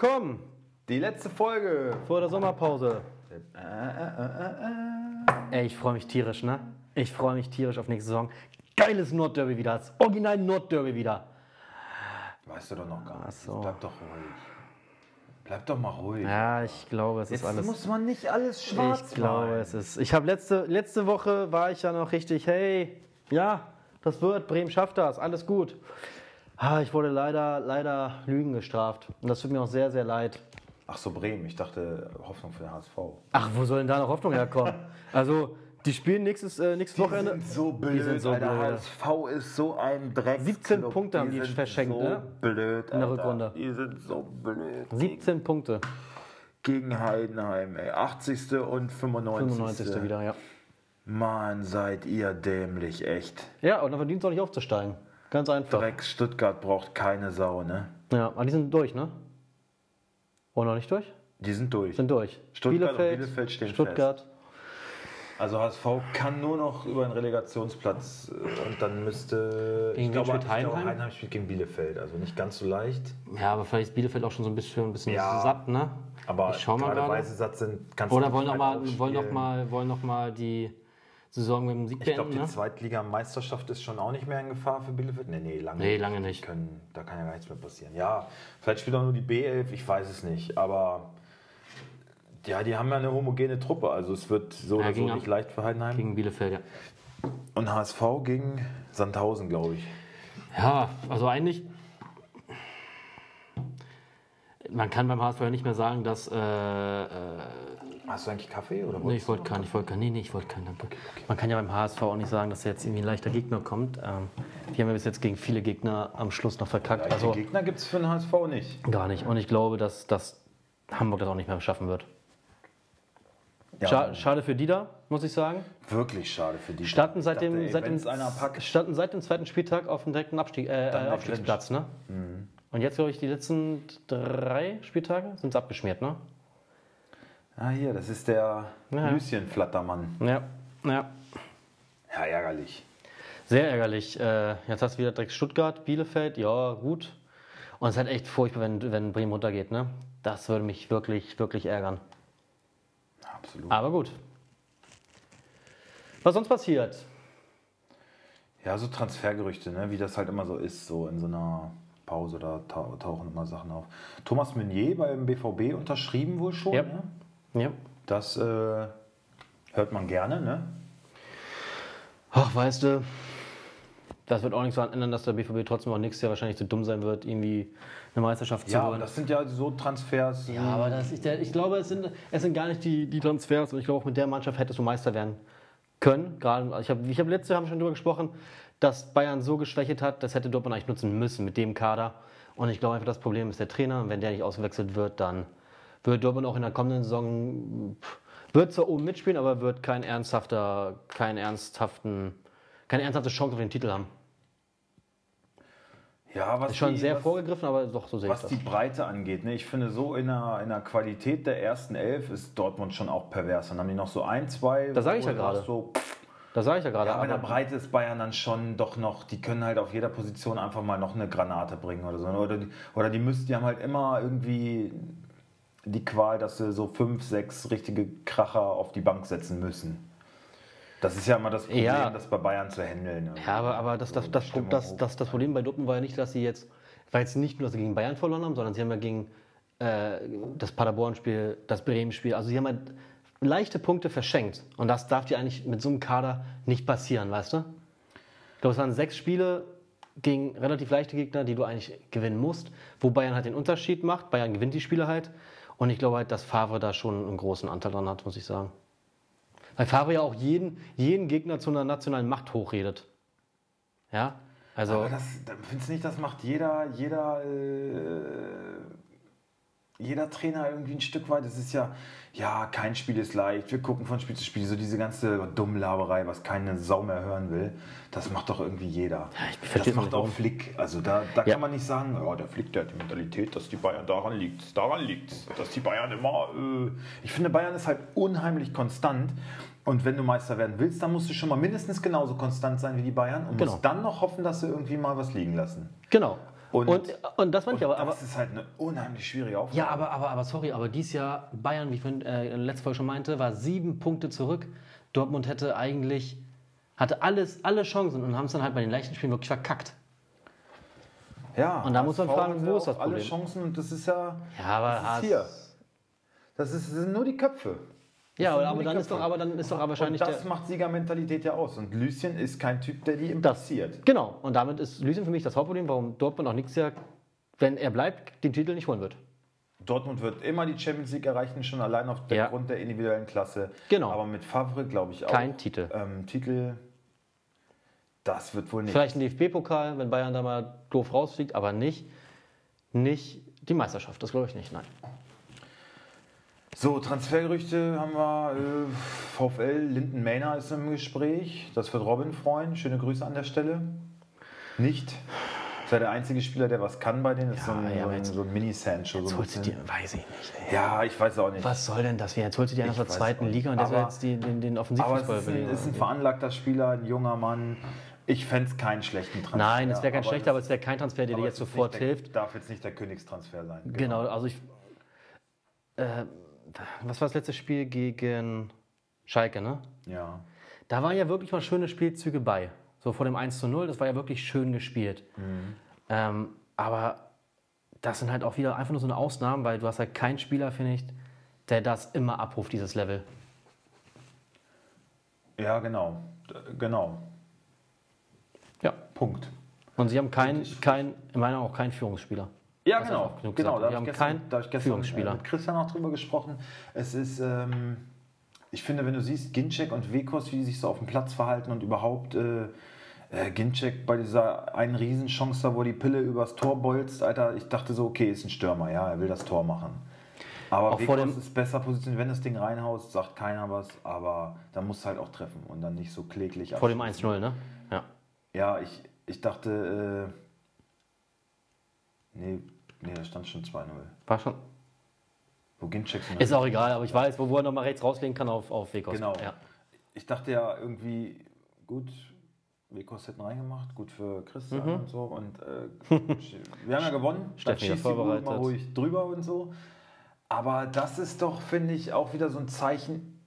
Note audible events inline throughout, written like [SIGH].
willkommen. Die letzte Folge. Vor der Sommerpause. Ey, ich freue mich tierisch, ne? Ich freue mich tierisch auf nächste Saison. Geiles Nordderby wieder. Das Original Nordderby wieder. Weißt du doch noch gar nicht. Ach so. Bleib doch ruhig. Bleib doch mal ruhig. Ja, ich glaube, es ist Jetzt alles. muss man nicht alles schwarz Ich glaube, es ist. Ich habe letzte, letzte Woche war ich ja noch richtig, hey, ja, das wird, Bremen schafft das, alles gut. Ah, ich wurde leider, leider Lügen gestraft. Und das tut mir auch sehr, sehr leid. Ach so, Bremen. Ich dachte, Hoffnung für den HSV. Ach, wo soll denn da noch Hoffnung herkommen? [LAUGHS] also, die spielen nächstes, äh, nächstes Wochenende. Die sind so blöd, sind so Alter. blöd. HSV ist so ein Dreck. 17 Punkte haben die sind verschenkt, so ne? blöd, In der. Rückrunde. Die sind so blöd. 17 Punkte. Gegen Heidenheim, ey. 80. und 95. 95. wieder, ja. Mann, seid ihr dämlich, echt. Ja, und dann verdient es auch nicht aufzusteigen. Ganz einfach. Dreck Stuttgart braucht keine Sau, ne? Ja, aber die sind durch, ne? Oder noch nicht durch? Die sind durch. Sind durch. Stuttgart und Bielefeld stehen Stuttgart. Also HSV kann nur noch über einen Relegationsplatz äh, und dann müsste. Gegen wen spielt ich glaube? Heidenheim spielt gegen Bielefeld, also nicht ganz so leicht. Ja, aber vielleicht ist Bielefeld auch schon so ein bisschen, ein bisschen Ja. satt, ne? Aber ich schau mal gerade gerade. Weisesatz sind kannst Oder du wollen noch, mal, wollen, noch mal, wollen noch mal die Saison mit dem Sieg Ich glaube, beenden, die ne? Zweitligameisterschaft ist schon auch nicht mehr in Gefahr für Bielefeld. Nee, nee, lange Nee, lange nicht. Können, da kann ja gar nichts mehr passieren. Ja, vielleicht spielt auch nur die B11, ich weiß es nicht. Aber ja, die haben ja eine homogene Truppe. Also es wird so Ja, oder so nicht leicht für Heidenheim. Gegen Bielefeld, ja. Und HSV gegen Sandhausen, glaube ich. Ja, also eigentlich. Man kann beim HSV ja nicht mehr sagen, dass. Äh, äh, Hast du eigentlich Kaffee? Oder nee, ich wollte keinen, ich wollte keinen. Nee, nee, ich wollte keinen, danke. Man kann ja beim HSV auch nicht sagen, dass jetzt irgendwie ein leichter Gegner kommt. Ähm, die haben ja bis jetzt gegen viele Gegner am Schluss noch verkackt. Leichte Also Gegner gibt es für den HSV nicht. gar nicht. Und ich glaube, dass, dass Hamburg das auch nicht mehr schaffen wird. Ja, Scha schade für die da, muss ich sagen. wirklich schade für die. Starten seit dachte, dem, ey, seit, dem, starten seit dem zweiten Spieltag auf dem direkten Abstieg, äh, äh, Aufstiegsplatz. Ne? Und jetzt, glaube ich, die letzten drei Spieltage sind es abgeschmiert. Ne? Ah, hier, das ist der Ja. Lucien-Flattermann. Ja, ja. Ja, ärgerlich. Sehr ärgerlich. Äh, jetzt hast du wieder direkt Stuttgart, Bielefeld, ja, gut. Und es ist halt echt furchtbar, wenn, wenn Bremen runtergeht. Ne? Das würde mich wirklich, wirklich ärgern. Absolut. Aber gut. Was sonst passiert? Ja, so Transfergerüchte, ne? wie das halt immer so ist, so in so einer Pause, da tau tauchen immer Sachen auf. Thomas Meunier beim BVB unterschrieben wohl schon. Ja. Ne? Ja. Das äh, hört man gerne, ne? Ach, weißt du, das wird auch nichts daran ändern, dass der BVB trotzdem auch nächstes Jahr wahrscheinlich zu dumm sein wird, irgendwie eine Meisterschaft zu Ja, holen. das sind ja so Transfers. Ja, aber das der, ich glaube, es sind, es sind gar nicht die, die Transfers und ich glaube, auch mit der Mannschaft hättest du Meister werden können. Gerade, ich habe ich hab letzte Jahr haben schon darüber gesprochen, dass Bayern so geschwächt hat, das hätte Dortmund eigentlich nutzen müssen mit dem Kader. Und ich glaube einfach, das Problem ist der Trainer. Und wenn der nicht ausgewechselt wird, dann wird Dortmund auch in der kommenden Saison, wird zwar oben mitspielen, aber wird kein ernsthafter, keinen ernsthaften, keine ernsthafte Chance auf den Titel haben. Ja, was Ist schon die, sehr was, vorgegriffen, aber doch so sehe ich was das. die Breite angeht. Ne? Ich finde, so in der, in der Qualität der ersten Elf ist Dortmund schon auch pervers. Dann haben die noch so ein, zwei. Das sag ich ja gerade. So, Das sage ich ja gerade. Ja, aber in der Breite ist Bayern dann schon doch noch, die können halt auf jeder Position einfach mal noch eine Granate bringen oder so. Oder die, oder die müssen, die haben halt immer irgendwie die Qual, dass sie so fünf, sechs richtige Kracher auf die Bank setzen müssen. Das ist ja immer das Problem, Ja. das bei Bayern zu handeln. Ja, aber, aber das, das, das, das, das, das Problem bei Dortmund war ja nicht, dass sie jetzt, war jetzt nicht nur, dass sie gegen Bayern verloren haben, sondern sie haben ja gegen äh, das Paderborn-Spiel, das Bremen-Spiel, also sie haben halt leichte Punkte verschenkt. Und das darf dir eigentlich mit so einem Kader nicht passieren, weißt du? Ich glaube, es waren sechs Spiele gegen relativ leichte Gegner, die du eigentlich gewinnen musst, wo Bayern halt den Unterschied macht. Bayern gewinnt die Spiele halt. Und ich glaube halt, dass Favre da schon einen großen Anteil dran hat, muss ich sagen. Weil Favre ja auch jeden, jeden Gegner zu einer nationalen Macht hochredet. Ja? Also, Aber das, da- findest du nicht, das macht jeder, jeder, äh, jeder Trainer irgendwie ein Stück weit. Es ist ja, ja, kein Spiel ist leicht. Wir gucken von Spiel zu Spiel. So diese ganze Dummlaberei, was keine Sau mehr hören will, das macht doch irgendwie jeder. ich das macht auch warum. Flick. Also da, da Ja. kann man nicht sagen, ja, der Flick, der hat die Mentalität, dass die Bayern daran liegt. Daran liegt dass die Bayern immer. Äh, ich finde, Bayern ist halt unheimlich konstant. Und wenn du Meister werden willst, dann musst du schon mal mindestens genauso konstant sein wie die Bayern und Genau. musst dann noch hoffen, dass sie irgendwie mal was liegen lassen. genau. Und, Und, und das ich aber, aber das ist halt eine unheimlich schwierige Aufgabe. Ja, aber, aber, aber sorry, aber dieses Jahr Bayern, wie ich vorhin, äh, letzten Folge schon meinte, war sieben Punkte zurück. Dortmund hätte eigentlich, hatte alles, alle Chancen und haben es dann halt bei den leichten Spielen wirklich verkackt. Ja, Und da muss man fragen, wo ist das auch alle Problem? Chancen und das ist ja, Ja, aber das ist hier. Das, ist, das sind nur die Köpfe. Ja, aber, die dann ist doch, aber dann ist doch aber wahrscheinlich und das der. macht Siegermentalität ja aus. Und Lucien ist kein Typ, der die impliziert. genau. Und damit ist Lucien für mich das Hauptproblem, warum Dortmund auch nächstes Jahr, wenn er bleibt, den Titel nicht holen wird. Dortmund wird immer die Champions League erreichen, schon allein aufgrund Ja. Grund der individuellen Klasse. Genau. Aber mit Favre glaube ich auch. Kein Titel. Ähm, Titel, das wird wohl nicht. Vielleicht ein DFB-Pokal, wenn Bayern da mal doof rausfliegt, aber nicht, nicht die Meisterschaft. Das glaube ich nicht, nein. So, Transfergerüchte haben wir. Äh, VfL, Linden Mainer ist im Gespräch. Das wird Robin freuen. Schöne Grüße an der Stelle. Nicht. Ist ja der einzige Spieler, der was kann bei denen. Ist so ein, Ja, ja, aber so ein, jetzt- so ein Mini-Sancho. So Jetzt ein holst du dir, weiß ich nicht. Ey. ja, ich weiß auch nicht. Was soll denn das? Jetzt holst du dir einen aus der zweiten. Liga und der soll Aber- jetzt die, den, den Aber Offensivfußball es ist ein, ein veranlagter Spieler, ein junger Mann. Ich fände es keinen schlechten Transfer. Nein, es wäre kein aber schlechter, aber es wäre kein Transfer, der dir aber jetzt sofort der, hilft. Darf jetzt nicht der Königstransfer sein. Genau, also ich. Äh, was war das letzte Spiel gegen Schalke, ne? Ja. Da waren ja wirklich mal schöne Spielzüge bei. So vor dem 1 zu 0, das war ja wirklich schön gespielt. Ähm, aber das sind halt auch wieder einfach nur so eine Ausnahmen, weil du hast halt keinen Spieler, finde ich, der das immer abruft, dieses Level. Ja, genau. Genau. Ja. Punkt. Und sie haben keinen, kein, in meiner Meinung auch keinen Führungsspieler. Ja, Das genau. ist auch genug genau. Da Wir habe ich haben gestern, keinen da hab ich gestern äh, mit Christian auch drüber gesprochen. Es ist, ähm, ich finde, wenn du siehst, Ginczek und Wekos, wie die sich so auf dem Platz verhalten und überhaupt äh, äh, Ginczek bei dieser einen Riesenchance da, wo die Pille übers Tor bolzt, Alter, ich dachte so, okay, ist ein Stürmer, ja, er will das Tor machen. Aber Auch vor dem- ist besser positioniert, wenn das Ding reinhaust, sagt keiner was, aber dann musst du halt auch treffen und dann nicht so kläglich Vor dem abschließen. 1-0, ne? Ja. Ja, ich, ich dachte, äh, nee, nee, da stand schon 2-0. War schon. Wo Ginczek so eine- Ist auch egal, aber ich weiß, wo, wo er nochmal rechts rauslegen kann auf, auf Wekos. Genau. Ja. Ich dachte ja irgendwie, gut, Wekos hätten reingemacht, gut für Christian Mhm. und so. Und äh, [LAUGHS] wir haben ja gewonnen. Ja schießt vorbereitet. Mal ruhig drüber und so. Aber das ist doch, finde ich, auch wieder so ein Zeichen,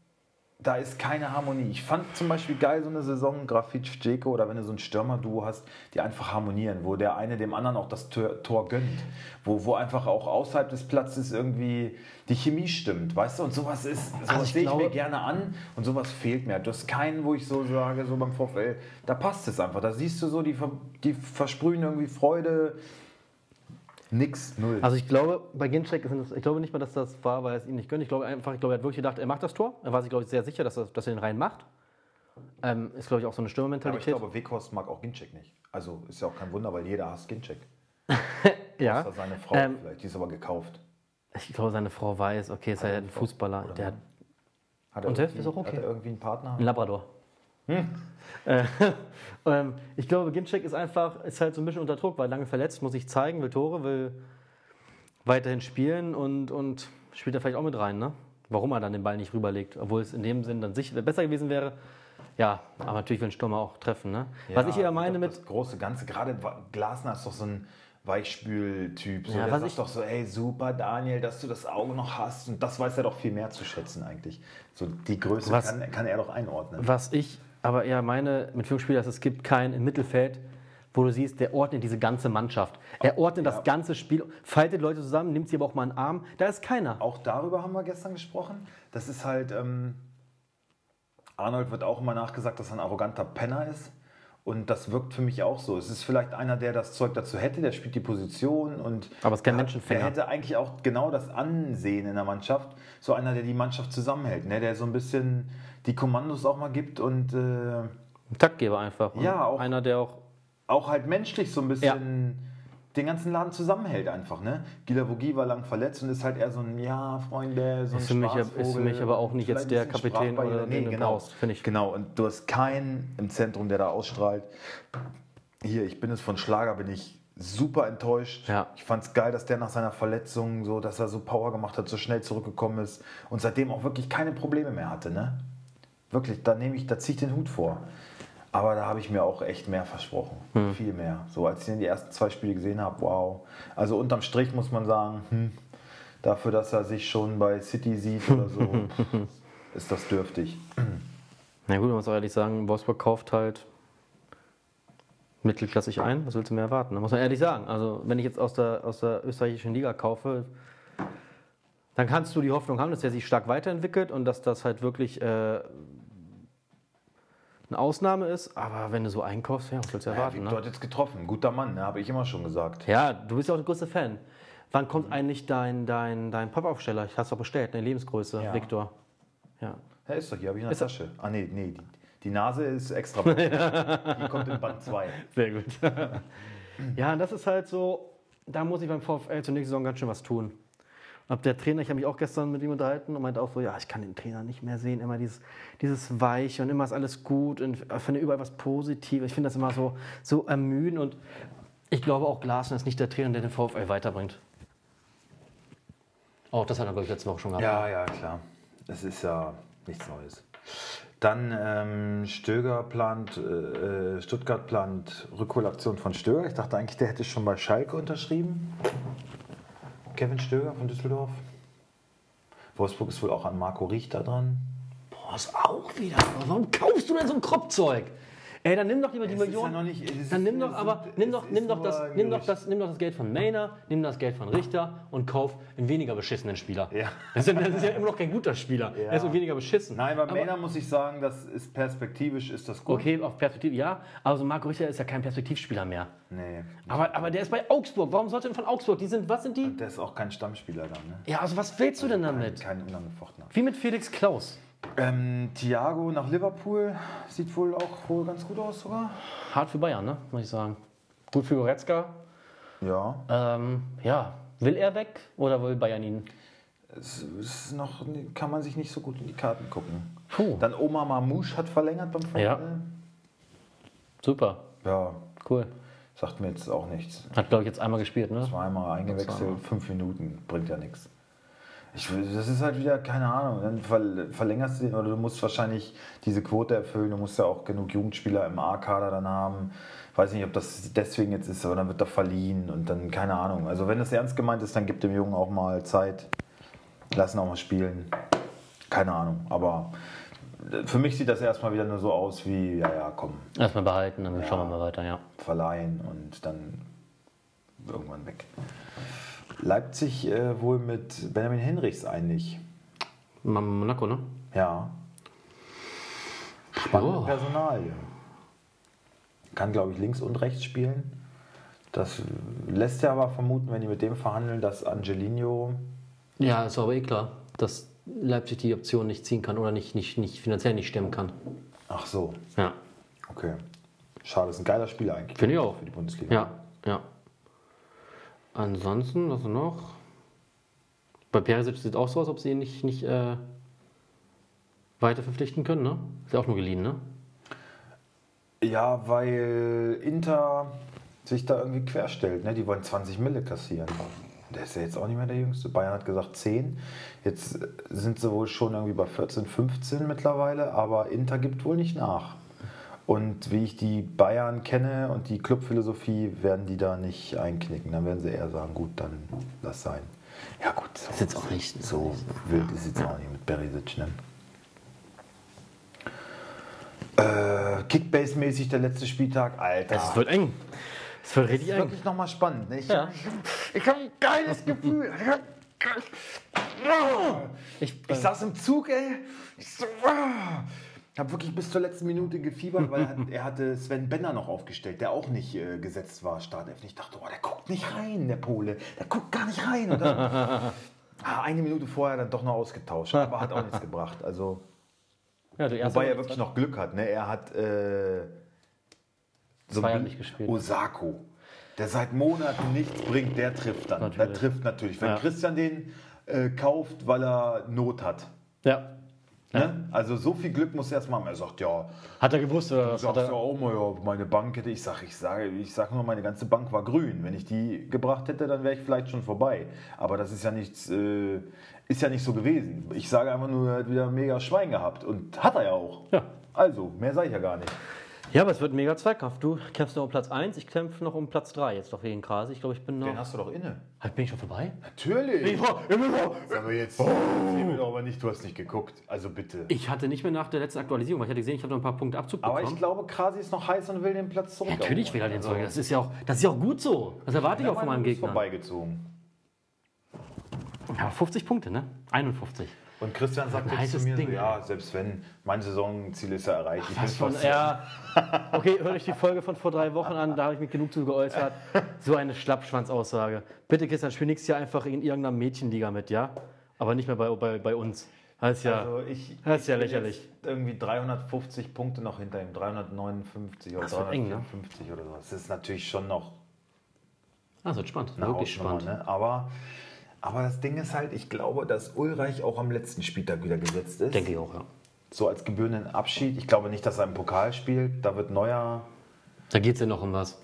da ist keine Harmonie. Ich fand zum Beispiel geil so eine Saison, Grafitsch, Djeko oder wenn du so ein Stürmer-Duo hast, die einfach harmonieren, wo der eine dem anderen auch das Tor, Tor gönnt, wo, wo einfach auch außerhalb des Platzes irgendwie die Chemie stimmt, weißt du? Und sowas ist, sowas Also ich sehe ich mir gerne an und sowas fehlt mir. Du hast keinen, wo ich so sage, so beim VfL, da passt es einfach. Da siehst du so, die, die versprühen irgendwie Freude. Nix, null. Also ich glaube, bei Ginczek, ist es- ich glaube nicht mal, dass das war, weil er es ihm nicht gönnt. Ich glaube einfach, ich glaube, er hat wirklich gedacht, er macht das Tor. Er war sich, glaube ich, sehr sicher, dass er, dass er den rein macht. Ähm, ist, glaube ich, auch so eine Aber ich Stürmermentalität. glaube, Weghorst mag auch Ginczek nicht. Also ist ja auch kein Wunder, weil jeder hasst Ginczek. [LAUGHS] ja. Das war seine Frau Ähm, vielleicht, die ist aber gekauft. Ich glaube, seine Frau weiß, okay, ist er ein Fußballer. Der hat Hat Und er das ist irgendwie- auch okay. Hat er irgendwie einen Partner? einen Labrador. Hm. Äh, [LAUGHS] ähm, ich glaube, Ginczek ist einfach, ist halt so ein bisschen unter Druck, weil lange verletzt, muss sich zeigen, will Tore, will weiterhin spielen und, und spielt er vielleicht auch mit rein, ne? Warum er dann den Ball nicht rüberlegt, obwohl es in dem Sinn dann sicher besser gewesen wäre. Ja, aber natürlich will ein Stürmer auch treffen, ne? was ich eher Ja, meine mit, Das große Ganze, gerade Glasner ist doch so ein Weichspül-Typ. So, Ja, der was sagt ich- doch so, ey, super, Daniel, dass du das Auge noch hast. Und das weiß er doch viel mehr zu schätzen eigentlich. So die Größe Was- kann, kann er doch einordnen. was ich aber eher meine mit Führungsspieler, ist, es gibt keinen im Mittelfeld, wo du siehst, der ordnet diese ganze Mannschaft. Er ordnet Ja. das ganze Spiel, faltet Leute zusammen, nimmt sie aber auch mal einen Arm. Da ist keiner. Auch darüber haben wir gestern gesprochen. Das ist halt, ähm, Arnold wird auch immer nachgesagt, dass er ein arroganter Penner ist. Und das wirkt für mich auch so. Es ist vielleicht einer, der das Zeug dazu hätte, der spielt die Position und. Aber es ist kein der- Menschenfänger. Der hätte eigentlich auch genau das Ansehen in der Mannschaft. So einer, der die Mannschaft zusammenhält, ne? der so ein bisschen die Kommandos auch mal gibt und äh, Ein Taktgeber einfach. Ja, auch- Einer, der auch. auch halt menschlich so ein bisschen den ganzen Laden zusammenhält einfach. Ne? Gila Vogie war lang verletzt und ist halt eher so ein, ja, Freunde, so ein Ist für mich- ist für mich aber auch nicht jetzt der Kapitän oder den du genau, finde ich. Genau, und du hast keinen im Zentrum, der da ausstrahlt. Hier, ich bin es von Schlager, bin ich super enttäuscht. Ja. Ich fand es geil, dass der nach seiner Verletzung so, dass er so Power gemacht hat, so schnell zurückgekommen ist und seitdem auch wirklich keine Probleme mehr hatte. Ne? Wirklich, da nehme ich, da ziehe ich den Hut vor. Aber da habe ich mir auch echt mehr versprochen. Hm. Viel mehr. So als ich dann die ersten zwei Spiele gesehen habe, wow. Also unterm Strich muss man sagen, hm, dafür, dass er sich schon bei City sieht oder so, [LAUGHS] ist das dürftig. Na gut, man muss auch ehrlich sagen, Wolfsburg kauft halt mittelklassig ein. Was willst du mehr erwarten? Da muss man ehrlich sagen. Also, wenn ich jetzt aus der, aus der österreichischen Liga kaufe, dann kannst du die Hoffnung haben, dass er sich stark weiterentwickelt und dass das halt wirklich äh, eine Ausnahme ist. Aber wenn du so einkaufst, ja, was willst du Ja, erwarten? Victor Ne? hat jetzt getroffen. Guter Mann, ne? habe ich immer schon gesagt. Ja, du bist ja auch der größte Fan. Wann kommt eigentlich dein, dein, dein Pappaufsteller? Ich hast du doch bestellt, eine Lebensgröße, Ja. Viktor. Ja. Ja, ist doch hier, habe ich in der Ist er- Tasche. Ah, nee, nee, die, die Nase ist extra. [LAUGHS] die kommt in Band 2. Sehr gut. [LAUGHS] ja, und das ist halt so, da muss ich beim VfL zur nächsten Saison ganz schön was tun. Und der Trainer, ich habe mich auch gestern mit ihm unterhalten und meinte auch so, ja, ich kann den Trainer nicht mehr sehen, immer dieses, dieses Weiche und immer ist alles gut und ich finde überall was Positives. Ich finde das immer so, so ermüdend und ich glaube auch Glasner ist nicht der Trainer, der den VfL weiterbringt. Auch das hat er, glaube ich, letzte Woche schon gehabt. Ja, ja, klar. Es ist ja nichts Neues. Dann ähm, Stöger plant, äh, äh, Stuttgart plant Rückholaktion von Stöger. Ich dachte eigentlich, der hätte schon bei Schalke unterschrieben. Kevin Stöger von Düsseldorf. Wolfsburg ist wohl auch an Marco Richter dran. Boah, ist auch wieder. Warum kaufst du denn so ein Kropfzeug? Ey, dann nimm doch lieber die Es ist Million. ja noch nicht- dann nimm doch, aber nimm doch, nimm doch das, nimm doch das, nimm doch das Geld von Maynard, nimm das Geld von Richter und kauf einen weniger beschissenen Spieler. Ja. Das, ist, ja- das ist ja immer noch kein guter Spieler. Ja. Er ist nur weniger beschissen. Nein, bei Aber- Männer muss ich sagen, das ist perspektivisch ist das gut. Okay, auf Perspektive, ja. Also Marco Richter ist ja kein Perspektivspieler mehr. Nee. Aber, aber der ist bei Augsburg. Warum sollte denn von Augsburg? Die sind, was sind die? Der ist auch kein Stammspieler dann, ne? Ja, also was willst du denn damit? Kein unangefochtener. Wie mit Felix Klaus. Ähm, Thiago nach Liverpool sieht wohl auch wohl ganz gut aus sogar. Hart für Bayern, ne? Muss ich sagen. Gut für Goretzka. Ja. Ähm, ja. Will er weg oder will Bayern ihn? Es ist noch, kann man sich nicht so gut in die Karten gucken. Puh. Dann Omar Mamouche hat verlängert beim VfL. Ja. Super. ja, Cool. sagt mir jetzt auch nichts. Hat, glaube ich, jetzt einmal gespielt, ne? Zweimal eingewechselt, Zweimal. fünf Minuten, bringt ja nichts. Ich, das ist halt wieder, keine Ahnung, dann ver- verlängerst du den oder du musst wahrscheinlich diese Quote erfüllen, du musst ja auch genug Jugendspieler im A-Kader dann haben. Weiß nicht, ob das deswegen jetzt ist, aber dann wird er verliehen und dann, keine Ahnung. Also wenn das ernst gemeint ist, dann gib dem Jungen auch mal Zeit, lass ihn auch mal spielen. Keine Ahnung, aber für mich sieht das erstmal wieder nur so aus wie, ja, ja, komm, Erstmal behalten, dann schauen wir mal weiter, ja. verleihen und dann irgendwann weg. Leipzig äh, wohl mit Benjamin Henrichs einig. Mon- Monaco, ne? Ja. Spannende Ja. Personalie. Kann, glaube ich, links und rechts spielen. Das lässt ja aber vermuten, wenn die mit dem verhandeln, dass Angelino. Ja, ist aber eh klar, dass Leipzig die Option nicht ziehen kann oder nicht, nicht, nicht finanziell nicht stemmen kann. Ach so, Ja. okay. Schade, ist ein geiler Spieler eigentlich. Finde ich auch. Für die Bundesliga. Ja, ja. Ansonsten, was noch? Bei Perisic sieht es auch so aus, ob sie ihn nicht, nicht äh, weiter verpflichten können, ne? Ist ja auch nur geliehen, ne? Ja, weil Inter sich da irgendwie querstellt. Ne? Die wollen 20 Mille kassieren. Der ist ja jetzt auch nicht mehr der Jüngste. Bayern hat gesagt 10. Jetzt sind sie wohl schon irgendwie bei 14, 15 mittlerweile. Aber Inter gibt wohl nicht nach. Und wie ich die Bayern kenne und die Clubphilosophie, werden die da nicht einknicken. Dann werden sie eher sagen, gut, dann lass sein. Ja gut, so, Ist jetzt auch nicht. so wild ist jetzt auch nicht mit Berisic. Ne? Äh, Kickbase-mäßig der letzte Spieltag, Alter. Es wird eng. Es wird richtig ist eng. wirklich nochmal spannend. Ne? Ich, Ja. ich habe ein geiles Gefühl. Ich, ich saß im Zug, ey. Ich so, habe wirklich bis zur letzten Minute gefiebert, weil er, hat- hatte Sven Benner noch aufgestellt, der auch nicht äh, gesetzt war, Startelf. Ich dachte, oh, der guckt nicht rein, der Pole. Der guckt gar nicht rein. Und [LAUGHS] dann, ah, eine Minute vorher dann doch noch ausgetauscht, aber hat auch nichts gebracht. Also, ja, wobei er wirklich noch Glück hat. Ne? Er hat äh, so nicht gespielt. Osako, der seit Monaten nichts bringt, der trifft dann. Der Natürlich. trifft natürlich. Wenn Ja. Christian den äh, kauft, weil er Not hat. Ja. Ne? Also so viel Glück muss er erst mal haben. Er sagt, ja, Hat er gewusst oder was? Hat sagst ja er, auch mal, ja, meine Bank hätte, ich sage, ich sage, ich sage nur, meine ganze Bank war grün. Wenn ich die gebracht hätte, dann wäre ich vielleicht schon vorbei. Aber das ist ja nichts, äh, ist ja nicht so gewesen. Ich sage einfach nur, er hat wieder mega Schwein gehabt. Und hat er ja auch. Ja. Also, mehr sage ich ja gar nicht. Ja, aber es wird ein mega Zweikampf. Du kämpfst noch um Platz 1, ich kämpfe noch um Platz 3 jetzt doch wegen Krasi. Ich glaube, ich bin noch. Den hast du doch inne. Halt, bin ich schon vorbei? Natürlich. war, ich war, Sag mal jetzt, erzähl mir doch aber nicht, du hast nicht geguckt. Also bitte. Ich hatte nicht mehr nach der letzten Aktualisierung, weil ich hatte gesehen, ich habe noch ein paar Punkte Abzug aber bekommen. ich glaube, Krasi ist noch heiß und will den Platz zurück. Natürlich will er den Zeug. Das ist ja auch, das ist ja auch gut so. Das erwarte ich auch von meinem Gegner. vorbeigezogen. Ja, 50 Punkte, ne? 51. Und Christian sagt Ein jetzt zu mir, Ding, so, ja, selbst wenn mein Saisonziel ist ja erreicht. Ich bin Was von, fast- ja, [LAUGHS] okay, höre ich die Folge von vor drei Wochen an, da habe ich mich genug zu geäußert. So eine Schlappschwanzaussage. Bitte, Christian, spiel nächstes Jahr einfach in irgendeiner Mädchenliga mit, ja? Aber nicht mehr bei, bei, bei uns. Das ist ja, Also ich, das ist ja ich bin lächerlich. jetzt Irgendwie 350 Punkte noch hinter ihm, 359 oder Das wird eng, ne? 354 oder so. Das ist natürlich schon noch Das wird spannend, wirklich spannend. Ne? Aber, aber das Ding ist halt, ich glaube, dass Ulreich auch am letzten Spieltag wieder gesetzt ist. Denke ich auch, ja. So als gebührenden Abschied. Ich glaube nicht, dass er im Pokal spielt. Da wird neuer. Da geht es ja noch um was.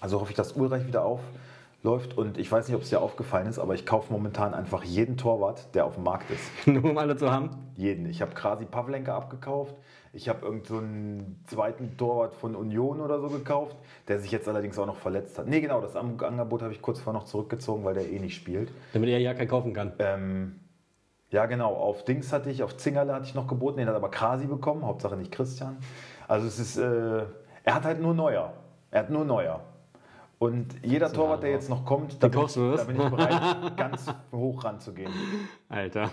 Also hoffe ich, dass Ulreich wieder aufläuft. Und ich weiß nicht, ob es dir aufgefallen ist, aber ich kaufe momentan einfach jeden Torwart, der auf dem Markt ist. [LAUGHS] Nur um alle zu haben. Jeden. Ich habe Krasi Pavlenka abgekauft. Ich habe irgendeinen so einen zweiten Torwart von Union oder so gekauft, der sich jetzt allerdings auch noch verletzt hat. Nee, genau, das Angebot habe ich kurz vorher noch zurückgezogen, weil der eh nicht spielt. Damit er ja keinen kaufen kann. Ähm, ja, genau, auf Dings hatte ich, auf Zingerle hatte ich noch geboten, den hat aber Krasi bekommen, Hauptsache nicht Christian. Also es ist, äh, er hat halt nur Neuer. Er hat nur Neuer. Und jeder Torwart, der jetzt noch kommt, da bin, ich, da bin ich bereit, [LAUGHS] ganz hoch ranzugehen. Alter.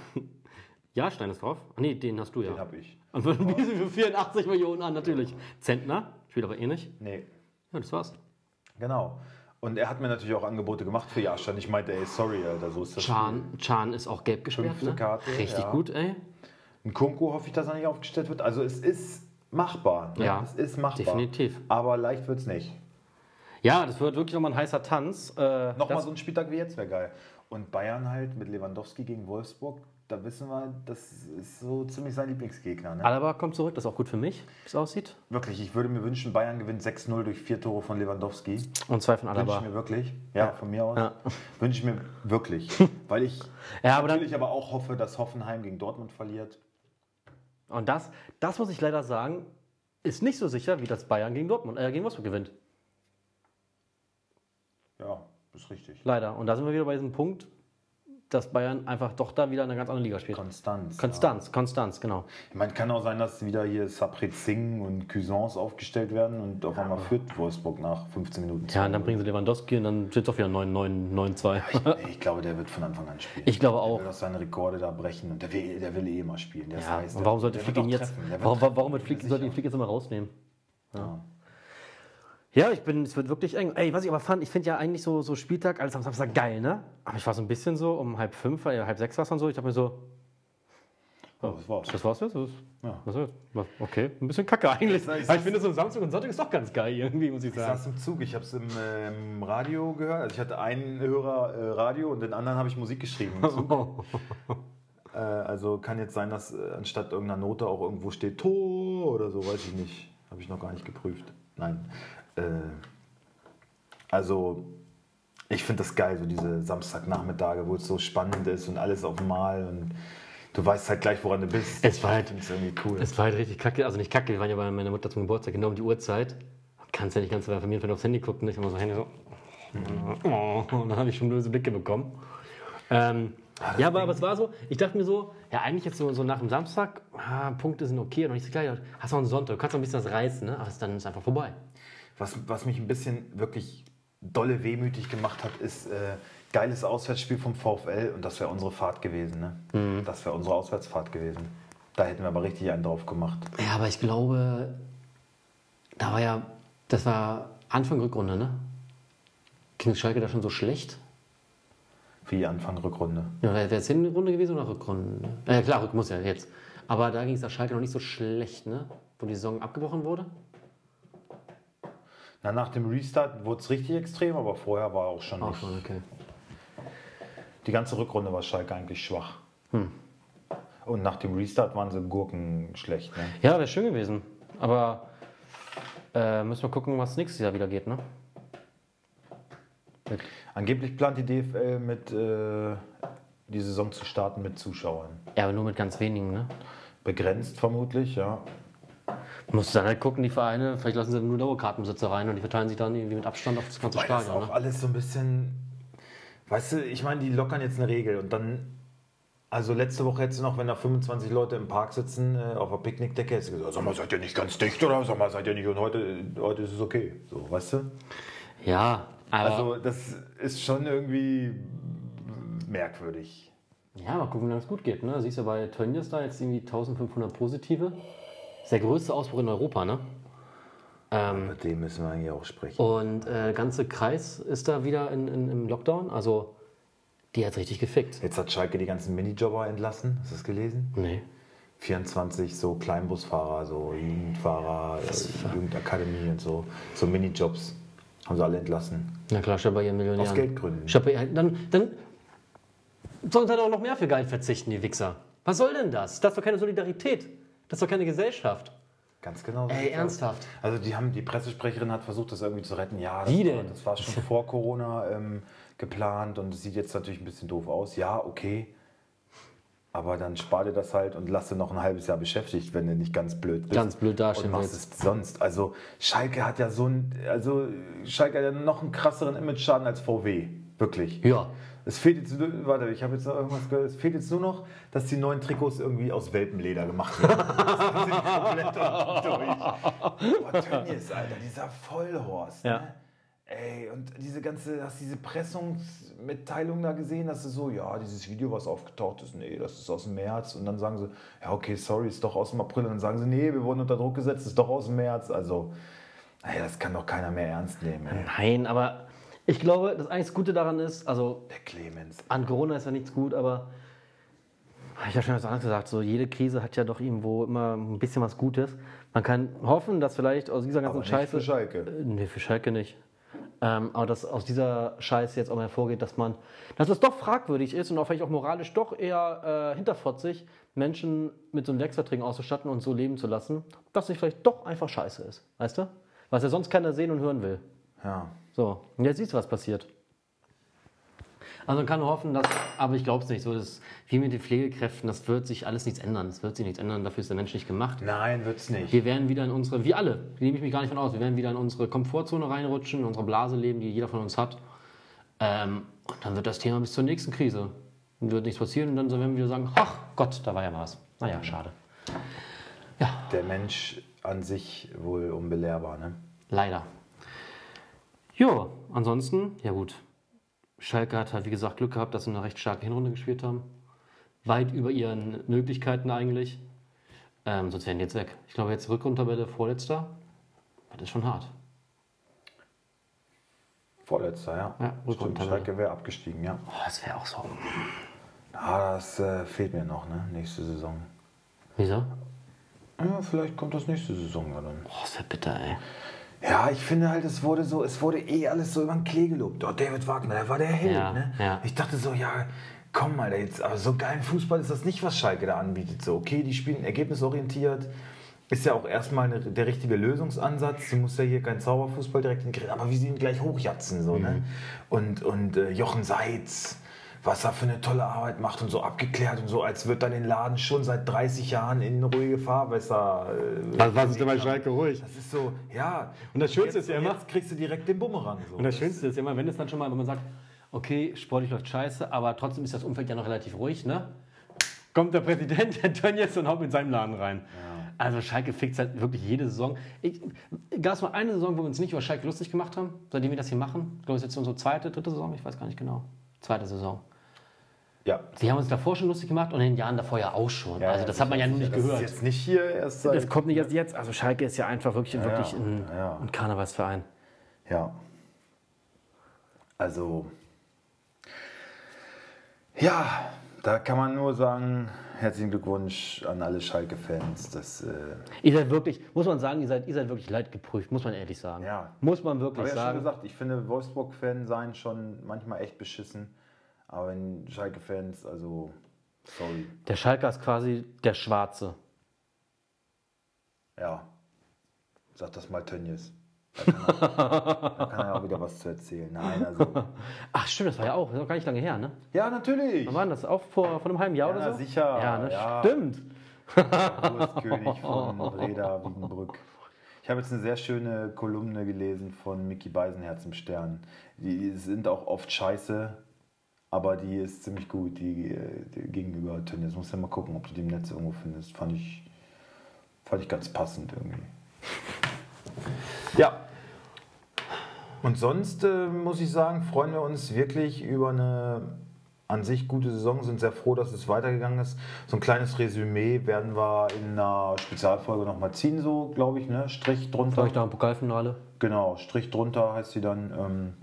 Ja, Stein ist drauf. Ach, nee, den hast du ja. Den habe ich. Und wir bieten für 84 Millionen an, natürlich. Zentner, spielt aber eh nicht. Nee, Ja, das war's. Genau. Und er hat mir natürlich auch Angebote gemacht für Jaschan. Ich meinte, ey, sorry, Alter, so ist das. Chan, Chan ist auch gelb gesperrt. Fünfte Ne? Karte, Richtig ja. gut, ey. Ein Kunku hoffe ich, dass er nicht aufgestellt wird. Also es ist machbar. ne? Ja, es ist machbar. definitiv. Aber leicht wird es nicht. Ja, das wird wirklich nochmal ein heißer Tanz. Äh, Nochmal so ein Spieltag wie jetzt wäre geil. Und Bayern halt mit Lewandowski gegen Wolfsburg, da wissen wir, das ist so ziemlich sein Lieblingsgegner. Ne? Alaba kommt zurück, das ist auch gut für mich, wie es aussieht. Wirklich, ich würde mir wünschen, Bayern gewinnt 6-0 durch vier Tore von Lewandowski. Und zwei von Wünsche ich Alaba. mir wirklich. Ja, von mir aus. Ja. Wünsche ich mir wirklich. [LAUGHS] Weil ich Ja, aber dann- natürlich aber auch hoffe, dass Hoffenheim gegen Dortmund verliert. Und das, das muss ich leider sagen, ist nicht so sicher, wie das Bayern gegen Dortmund, äh, gegen Wolfsburg gewinnt. Ja, ist richtig. Leider. Und da sind wir wieder bei diesem Punkt, dass Bayern einfach doch da wieder in einer ganz anderen Liga spielt. Konstanz. Konstanz, Konstanz, genau. Ich meine, kann auch sein, dass wieder hier Saprit Singh und Cuisance aufgestellt werden und auf einmal führt Wolfsburg nach 15 Minuten. Ja, und dann bringen sie Lewandowski und dann steht es doch wieder 9-9-9-2. Ich, ich glaube, der wird von Anfang an spielen. Ich glaube Der auch. will auch seine Rekorde da brechen und der will, der will eh immer spielen. Der Ja, heiß, und der- warum sollte der Flick wird ihn jetzt, der wird warum, warum wird bin Flick, sollte sicher. Flick jetzt immer rausnehmen? Ja. Ja, ich bin, es wird wirklich eng. Ey, was ich aber fand, ich finde ja eigentlich so, so Spieltag alles am Samstag geil, ne? Aber ich war so ein bisschen so um halb fünf, äh, halb sechs war es dann so, ich dachte mir so, Oh, das war's. das war's jetzt? Das, Ja. jetzt? Was- Okay, ein bisschen kacke eigentlich. Ich- ich- ich finde so Samstag und Sonntag ist doch ganz geil irgendwie, muss ich Ich sagen. saß im Zug, ich habe es im, äh, im Radio gehört. Also ich hatte einen Hörer äh, Radio und den anderen habe ich Musik geschrieben. Zug. [LAUGHS] äh, also kann jetzt sein, dass äh, anstatt irgendeiner Note auch irgendwo steht Tor oder so, weiß ich nicht. Habe ich noch gar nicht geprüft. Nein. Äh, also ich finde das geil, so diese Samstagnachmittage, wo es so spannend ist und alles auf einmal und du weißt halt gleich, woran du bist. Es war halt- irgendwie cool. Es war halt richtig kacke, also nicht kacke, wir waren ja bei meiner Mutter zum Geburtstag, genau um die Uhrzeit. Kannst ja nicht ganz bei Familienfreund aufs Handy gucken, nicht immer so Handy so. Oh, und dann habe ich schon böse Blicke bekommen. Ähm, ja, aber, aber es war so, ich dachte mir so, ja, eigentlich jetzt so, so nach dem Samstag, ah, Punkte sind okay, noch nicht so geil. Hast noch einen Sonntag, du kannst noch ein bisschen was reißen, ne? aber es- dann ist einfach vorbei. Was, was mich ein bisschen wirklich dolle wehmütig gemacht hat, ist äh, geiles Auswärtsspiel vom VfL und das wäre unsere Fahrt gewesen. Ne? Das wäre unsere Auswärtsfahrt gewesen. Da hätten wir aber richtig einen drauf gemacht. Ja, aber ich glaube, da war ja, das war Anfang Rückrunde, ne? Ging Schalke da schon so schlecht? Wie Anfang Rückrunde. Ja, wäre es Hinrunde gewesen oder Rückrunde? Ja, klar, Rück muss ja jetzt. Aber da ging es der Schalke noch nicht so schlecht, ne? Wo die Saison abgebrochen wurde. Na, nach dem Restart wurde es richtig extrem, aber vorher war auch schon Auch nicht. schon, okay. Die ganze Rückrunde war Schalke eigentlich schwach. Und nach dem Restart waren sie Gurken schlecht. Ne? Ja, wäre schön gewesen. Aber äh, müssen wir gucken, was nächstes Jahr wieder geht, ne? Mit, Angeblich plant die DFL mit äh, die Saison zu starten mit Zuschauern. ja, aber nur mit ganz wenigen, ne? Begrenzt vermutlich, ja. Musst du dann halt gucken, die Vereine, vielleicht lassen sie nur Dauerkartenbesitzer rein und die verteilen sich dann irgendwie mit Abstand auf das ganze Weil das Stadion. auch Ne? alles so ein bisschen. Weißt du, ich meine, die lockern jetzt eine Regel und dann. Also letzte Woche hättest du noch, wenn da 25 Leute im Park sitzen, äh, auf der Picknickdecke, hättest du gesagt, sag mal, seid ihr nicht ganz dicht oder sag mal, seid ihr nicht und heute, heute ist es okay. So, weißt du? Ja, aber Also das ist schon irgendwie merkwürdig. ja, mal gucken, wie lange es gut geht. Ne? Siehst du bei Tönnies da jetzt irgendwie 1500 Positive. Ist der größte Ausbruch in Europa, ne? Ähm, Mit dem müssen wir eigentlich auch sprechen. und äh, ganze Kreis ist da wieder in, in, im Lockdown. Also, die hat richtig gefickt. Jetzt hat Schalke die ganzen Minijobber entlassen. Hast du das gelesen? Nee. 24 so Kleinbusfahrer, so Jugendfahrer, äh, Jugendakademie und so. So Minijobs. Haben sie alle entlassen. Na klar, schon bei ihren Millionären. Aus Geldgründen. Schon bei- Dann, dann sollen sie halt auch noch mehr für Geld verzichten, die Wichser. Was soll denn das? Das ist doch keine Solidarität. Das ist doch keine Gesellschaft. Ganz genau. so Ey, ernsthaft. Also die haben die Pressesprecherin hat versucht, das irgendwie zu retten. Ja, das, Wie war, denn? das war schon vor Corona ähm, geplant und es sieht jetzt natürlich ein bisschen doof aus. Ja, okay. Aber dann spar dir das halt und lass dir noch ein halbes Jahr beschäftigt, wenn du nicht ganz blöd bist. Ganz blöd dastehen willst. es sonst. Also Schalke hat ja so ein, also Schalke hat ja noch einen krasseren Image-Schaden als VW. Wirklich. Ja. Es fehlt jetzt, warte, ich habe jetzt noch irgendwas gehört. Es fehlt jetzt nur noch, dass die neuen Trikots irgendwie aus Welpenleder gemacht werden. [LAUGHS] Das sind komplett durch. Boah, Tönnies, Alter, dieser Vollhorst. Ja. Ne? Ey, und diese ganze, hast du diese Pressungsmitteilung da gesehen, dass du so, ja, dieses Video, was aufgetaucht ist, nee, das ist aus dem März. Und dann sagen sie, ja, okay, sorry, ist doch aus dem April. Und dann sagen sie, nee, wir wurden unter Druck gesetzt, ist doch aus dem März. Also, ey, das kann doch keiner mehr ernst nehmen. Ey. Nein, aber ich glaube, das eigentlich Gute daran ist, also Der Clemens. an Corona ist ja nichts gut, aber ich habe schon was anderes gesagt, so jede Krise hat ja doch irgendwo immer ein bisschen was Gutes. Man kann hoffen, dass vielleicht aus dieser ganzen Aber nicht Scheiße. für Schalke. Äh, Nee, für Schalke nicht. Ähm, aber dass aus dieser Scheiße jetzt auch mal hervorgeht, dass man, dass es doch fragwürdig ist und auch vielleicht auch moralisch doch eher äh, hinterfotzig, Menschen mit so einem Werksverträgen auszustatten und so leben zu lassen, dass es vielleicht doch einfach scheiße ist. Weißt du? Was ja sonst keiner sehen und hören will. Ja. So, und jetzt siehst du, was passiert. Also man kann nur hoffen, dass, aber ich glaube es nicht, so das, wie mit den Pflegekräften, das wird sich alles nichts ändern. Das wird sich nichts ändern, dafür ist der Mensch nicht gemacht. Nein, wird's nicht. Wir werden wieder in unsere, wie alle, nehme ich mich gar nicht von aus, wir werden wieder in unsere Komfortzone reinrutschen, in unsere Blase leben, die jeder von uns hat. Ähm, und dann wird das Thema bis zur nächsten Krise. Dann wird nichts passieren und dann werden wir wieder sagen, ach Gott, da war ja was. Naja, schade. Der Mensch an sich wohl unbelehrbar, ne? Leider. Jo, ansonsten, ja gut. Schalke hat halt, wie gesagt, Glück gehabt, dass sie eine recht starke Hinrunde gespielt haben. Weit über ihren Möglichkeiten eigentlich. Ähm, sonst wären die jetzt weg. Ich glaube, jetzt Rückrundtabelle vorletzter. Das ist schon hart. Vorletzter, ja. Ja, Stimmt. Schalke wäre abgestiegen, ja. Oh, das wäre auch so. Ah, das äh, fehlt mir noch, ne? Nächste Saison. Wieso? Ja, vielleicht kommt das nächste Saison ja dann. Oh, das wäre bitter, ey. Ja, ich finde halt, es wurde so, es wurde eh alles so über den Klee gelobt. Oh, David Wagner, der war der Held, Ja, ne? ja. Ich dachte so, ja, komm mal, jetzt, aber so geilen Fußball ist das nicht, was Schalke da anbietet. So, okay, die spielen ergebnisorientiert. Ist ja auch erstmal eine, der richtige Lösungsansatz. Du musst ja hier keinen Zauberfußball direkt hinkriegen, aber wie sie ihn gleich hochjatzen. So, ne? Und, und äh, Jochen Seitz, was er für eine tolle Arbeit macht und so abgeklärt und so, als wird dann den Laden schon seit 30 Jahren in ruhige Fahrwässer. Äh, Was, was ist denn bei Schalke ruhig? das ist so, ja. Und das Schönste jetzt, ist ja immer- Jetzt kriegst du direkt den Bumerang. So. Und das Schönste ist ja immer, wenn es dann schon mal, wenn man sagt, okay, sportlich läuft scheiße, aber trotzdem ist das Umfeld ja noch relativ ruhig, ne? Kommt der Präsident, der Tönnies, und haut mit seinem Laden rein. Also Schalke fickt halt wirklich jede Saison. Gab es mal eine Saison, wo wir uns nicht über Schalke lustig gemacht haben, seitdem wir das hier machen? Ich glaube, es ist jetzt unsere zweite, dritte Saison, ich weiß gar nicht genau. Zweite Saison. Ja. Wir haben uns davor schon lustig gemacht und in den Jahren davor ja auch schon. also das hat man ja nur nicht das gehört. ist jetzt nicht hier erst seit. Das kommt nicht erst jetzt. Also Schalke ist ja einfach wirklich, wirklich ja, ein, ja. ein Karnevalsverein. Ja. Also. Ja, da kann man nur sagen, herzlichen Glückwunsch an alle Schalke-Fans. Das, äh, Ihr seid wirklich, muss man sagen, ihr seid, ihr seid wirklich leidgeprüft, muss man ehrlich sagen. Ja. Muss man aber wirklich ja schon sagen. gesagt, ich finde Wolfsburg-Fan sein schon manchmal echt beschissen. Aber wenn Schalke-Fans, also, sorry. Der Schalker ist quasi der Schwarze. Ja. Sag das mal Tönnies. Da kann, er, da kann er auch wieder was zu erzählen. Nein, also. [LAUGHS] Ach stimmt, das war ja auch, das ist auch gar nicht lange her, ne? Ja, natürlich. Wann war das? Auch vor, vor einem halben Jahr Ja, oder so? sicher, Ja, ne? ja. stimmt. Wurstkönig von [LAUGHS] Breda Wiedenbrück. Ich habe jetzt eine sehr schöne Kolumne gelesen von Mickey Beisenherz im Stern. Die sind auch oft scheiße, aber die ist ziemlich gut, die, die gegenüber Tönnies. Muss ja mal gucken, ob du die im Netz irgendwo findest. Fand ich, fand ich ganz passend irgendwie. Ja. Und sonst äh, muss ich sagen, freuen wir uns wirklich über eine an sich gute Saison, sind sehr froh, dass es weitergegangen ist. So ein kleines Resümee werden wir in einer Spezialfolge nochmal ziehen, so glaube ich, ne? Strich drunter. Vielleicht nach dem Pokalfinale. Genau, Strich drunter heißt sie dann. Ähm,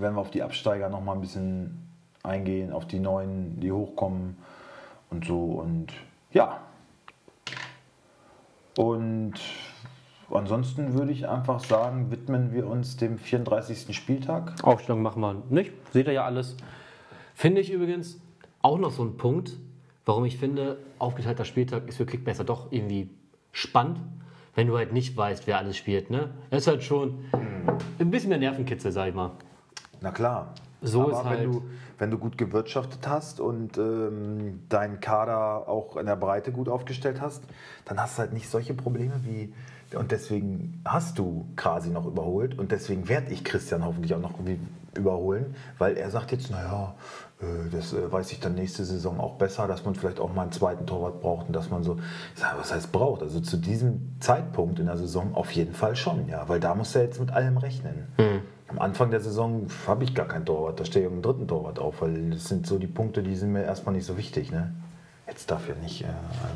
werden wir auf die Absteiger nochmal ein bisschen eingehen, auf die neuen, die hochkommen und so. Und ja. Und ansonsten würde ich einfach sagen, widmen wir uns dem 34. Spieltag. Aufstellung machen wir nicht. Seht ihr ja alles. Finde ich übrigens auch noch so ein Punkt, warum ich finde, aufgeteilter Spieltag ist für Kickbasser doch irgendwie spannend, wenn du halt nicht weißt, wer alles spielt. Ne? Das ist halt schon ein bisschen mehr Nervenkitzel, sag ich mal. Na klar. So Aber ist halt- wenn, du, wenn du gut gewirtschaftet hast und ähm, deinen Kader auch in der Breite gut aufgestellt hast, dann hast du halt nicht solche Probleme wie. Und deswegen hast du Krasi noch überholt und deswegen werde ich Christian hoffentlich auch noch überholen, weil er sagt jetzt, naja, äh, das äh, weiß ich dann nächste Saison auch besser, dass man vielleicht auch mal einen zweiten Torwart braucht und dass man so, was heißt braucht? Also zu diesem Zeitpunkt in der Saison auf jeden Fall schon, ja, weil da muss er jetzt mit allem rechnen. Am Anfang der Saison habe ich gar keinen Torwart, da stehe ich den dritten Torwart auf, weil das sind so die Punkte, die sind mir erstmal nicht so wichtig. Ne? Jetzt darf ja nicht äh,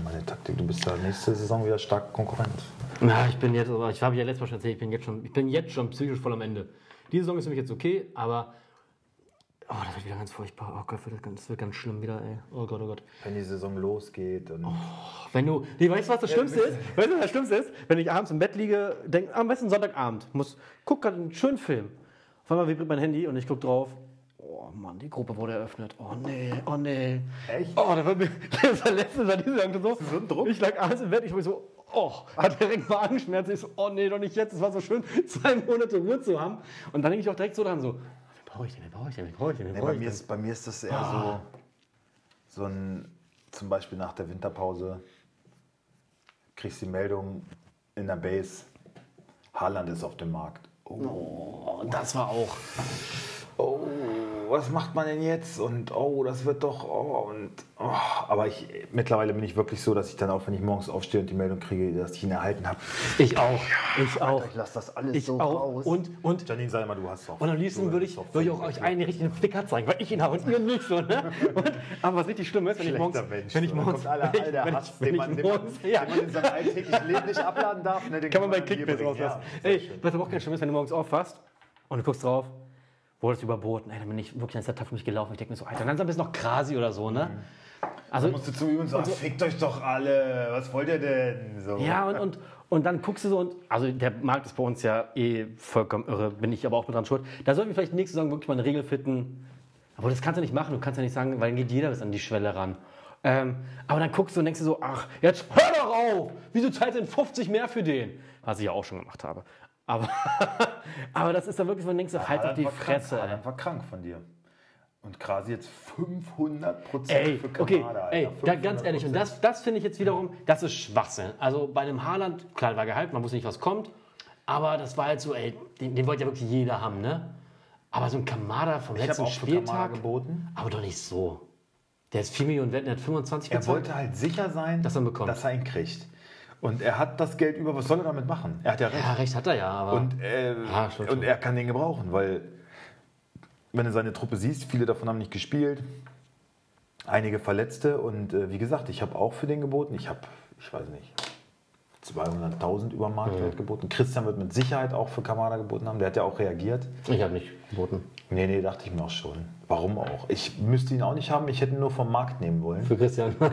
meine Taktik, du bist da nächste Saison wieder stark Konkurrent. Ja, ich bin jetzt, ich habe ja letztes Mal schon erzählt, ich bin jetzt schon, ich bin jetzt schon psychisch voll am Ende. Die Saison ist für mich jetzt okay, aber oh, das wird wieder ganz furchtbar. Oh Gott, wird das, wird ganz schlimm wieder, ey. Oh Gott, oh Gott. Wenn die Saison losgeht und Wenn du, nee, weißt du, was das Schlimmste ist? Weißt du, was das Schlimmste ist? Wenn ich abends im Bett liege, denk, am besten Sonntagabend, muss, guck gerade einen schönen Film. Auf einmal vibriert mein Handy und ich guck drauf. Oh Mann, die Gruppe wurde eröffnet. Oh nee, oh nee. Echt? Oh, [LAUGHS] das war mir das war letztens war diese Saison so. So ein Druck? Ich lag abends im Bett, ich war so, oh, hat direkt Magenschmerzen. Ich so, oh nee, doch nicht jetzt. Es war so schön, [LAUGHS] zwei Monate Ruhe zu haben. Und dann denke ich auch direkt so dran so, wen brauche ich denn, wen brauche ich denn, wen brauche ich denn, Nee, brauche bei, ich mir denn? ist, bei mir ist das eher so, so ein, zum Beispiel nach der Winterpause, kriegst die Meldung in der Base, Haaland ist auf dem Markt. Oh, das war auch. Oh, was macht man denn jetzt? Und oh, das wird doch. Oh, und, oh. Aber ich, mittlerweile bin ich wirklich so, dass ich dann auch, wenn ich morgens aufstehe und die Meldung kriege, dass ich ihn erhalten habe, Ich auch. Ich auch. ich lasse das alles Ich so auch. raus. Und, und, Janine, sag mal, du hast doch. und am liebsten würde ich, würde ich auch euch einen richtigen Flicker zeigen, weil ich ihn habe und ihr nicht so. Ne? Und, aber was richtig schlimm ist, wenn ich morgens, Mensch, wenn ich morgens, kommt aller, wenn wenn Hass, ich, wenn den ich man, den morgens, ja, den man in seinem alltäglichen Leben nicht abladen darf. Ne, den kann man bei bringen. rauslassen. Ja, Ey, was aber auch ganz schlimm ist, wenn du morgens aufwachst und du guckst drauf, wurde es überboten. Ey, dann bin ich wirklich ein Tag für mich gelaufen. Ich denke mir so, Alter, dann ist noch Krasi oder so, ne? Also, Dann musst du zu ihm und sagen, fickt euch doch alle, was wollt ihr denn? So. Ja, und, und, und dann guckst du so und, also der Markt ist bei uns ja eh vollkommen irre, bin ich aber auch mit dran schuld. Da sollten wir vielleicht nächste Saison wirklich mal eine Regel finden. Aber das kannst du nicht machen, du kannst ja nicht sagen, weil dann geht jeder bis an die Schwelle ran. Ähm, aber dann guckst du und denkst dir so, ach, jetzt hör doch auf! Wieso zahlt denn 50 mehr für den? Was ich ja auch schon gemacht habe. Aber, [LAUGHS] aber das ist dann wirklich, wo du denkst, halt auf Haaland die Fresse. Krank. Haaland war krank von dir. Und Krasi jetzt 500 Prozent für okay, Kamada. Alter. ey, da, 500%. ganz ehrlich, und das, das finde ich jetzt wiederum, das ist Schwachsinn. Also bei einem Haaland, klar, war Gehalt, man wusste nicht, was kommt, aber das war halt so, ey, den, den wollte ja wirklich jeder haben, ne? Aber so ein Kamada vom Ich letzten auch Spieltag, geboten. aber doch nicht so. Der ist 4 Millionen wert, der hat 25 Er bezahlt. wollte halt sicher sein, Dass er bekommt. dass er ihn kriegt. Und er hat das Geld über, was soll er damit machen? Er hat ja recht. Ja, recht hat er ja, aber Und, äh, Ja, stimmt und schon. er kann den gebrauchen, weil wenn du seine Truppe siehst, viele davon haben nicht gespielt, einige Verletzte und äh, wie gesagt, ich habe auch für den geboten. Ich habe, ich weiß nicht, 200.000 über Marktwert geboten. Christian wird mit Sicherheit auch für Kamada geboten haben, der hat ja auch reagiert. ich habe nicht geboten. Nee, nee, dachte ich mir auch schon. Warum auch? Ich müsste ihn auch nicht haben, ich hätte ihn nur vom Markt nehmen wollen. Für Christian. [LAUGHS]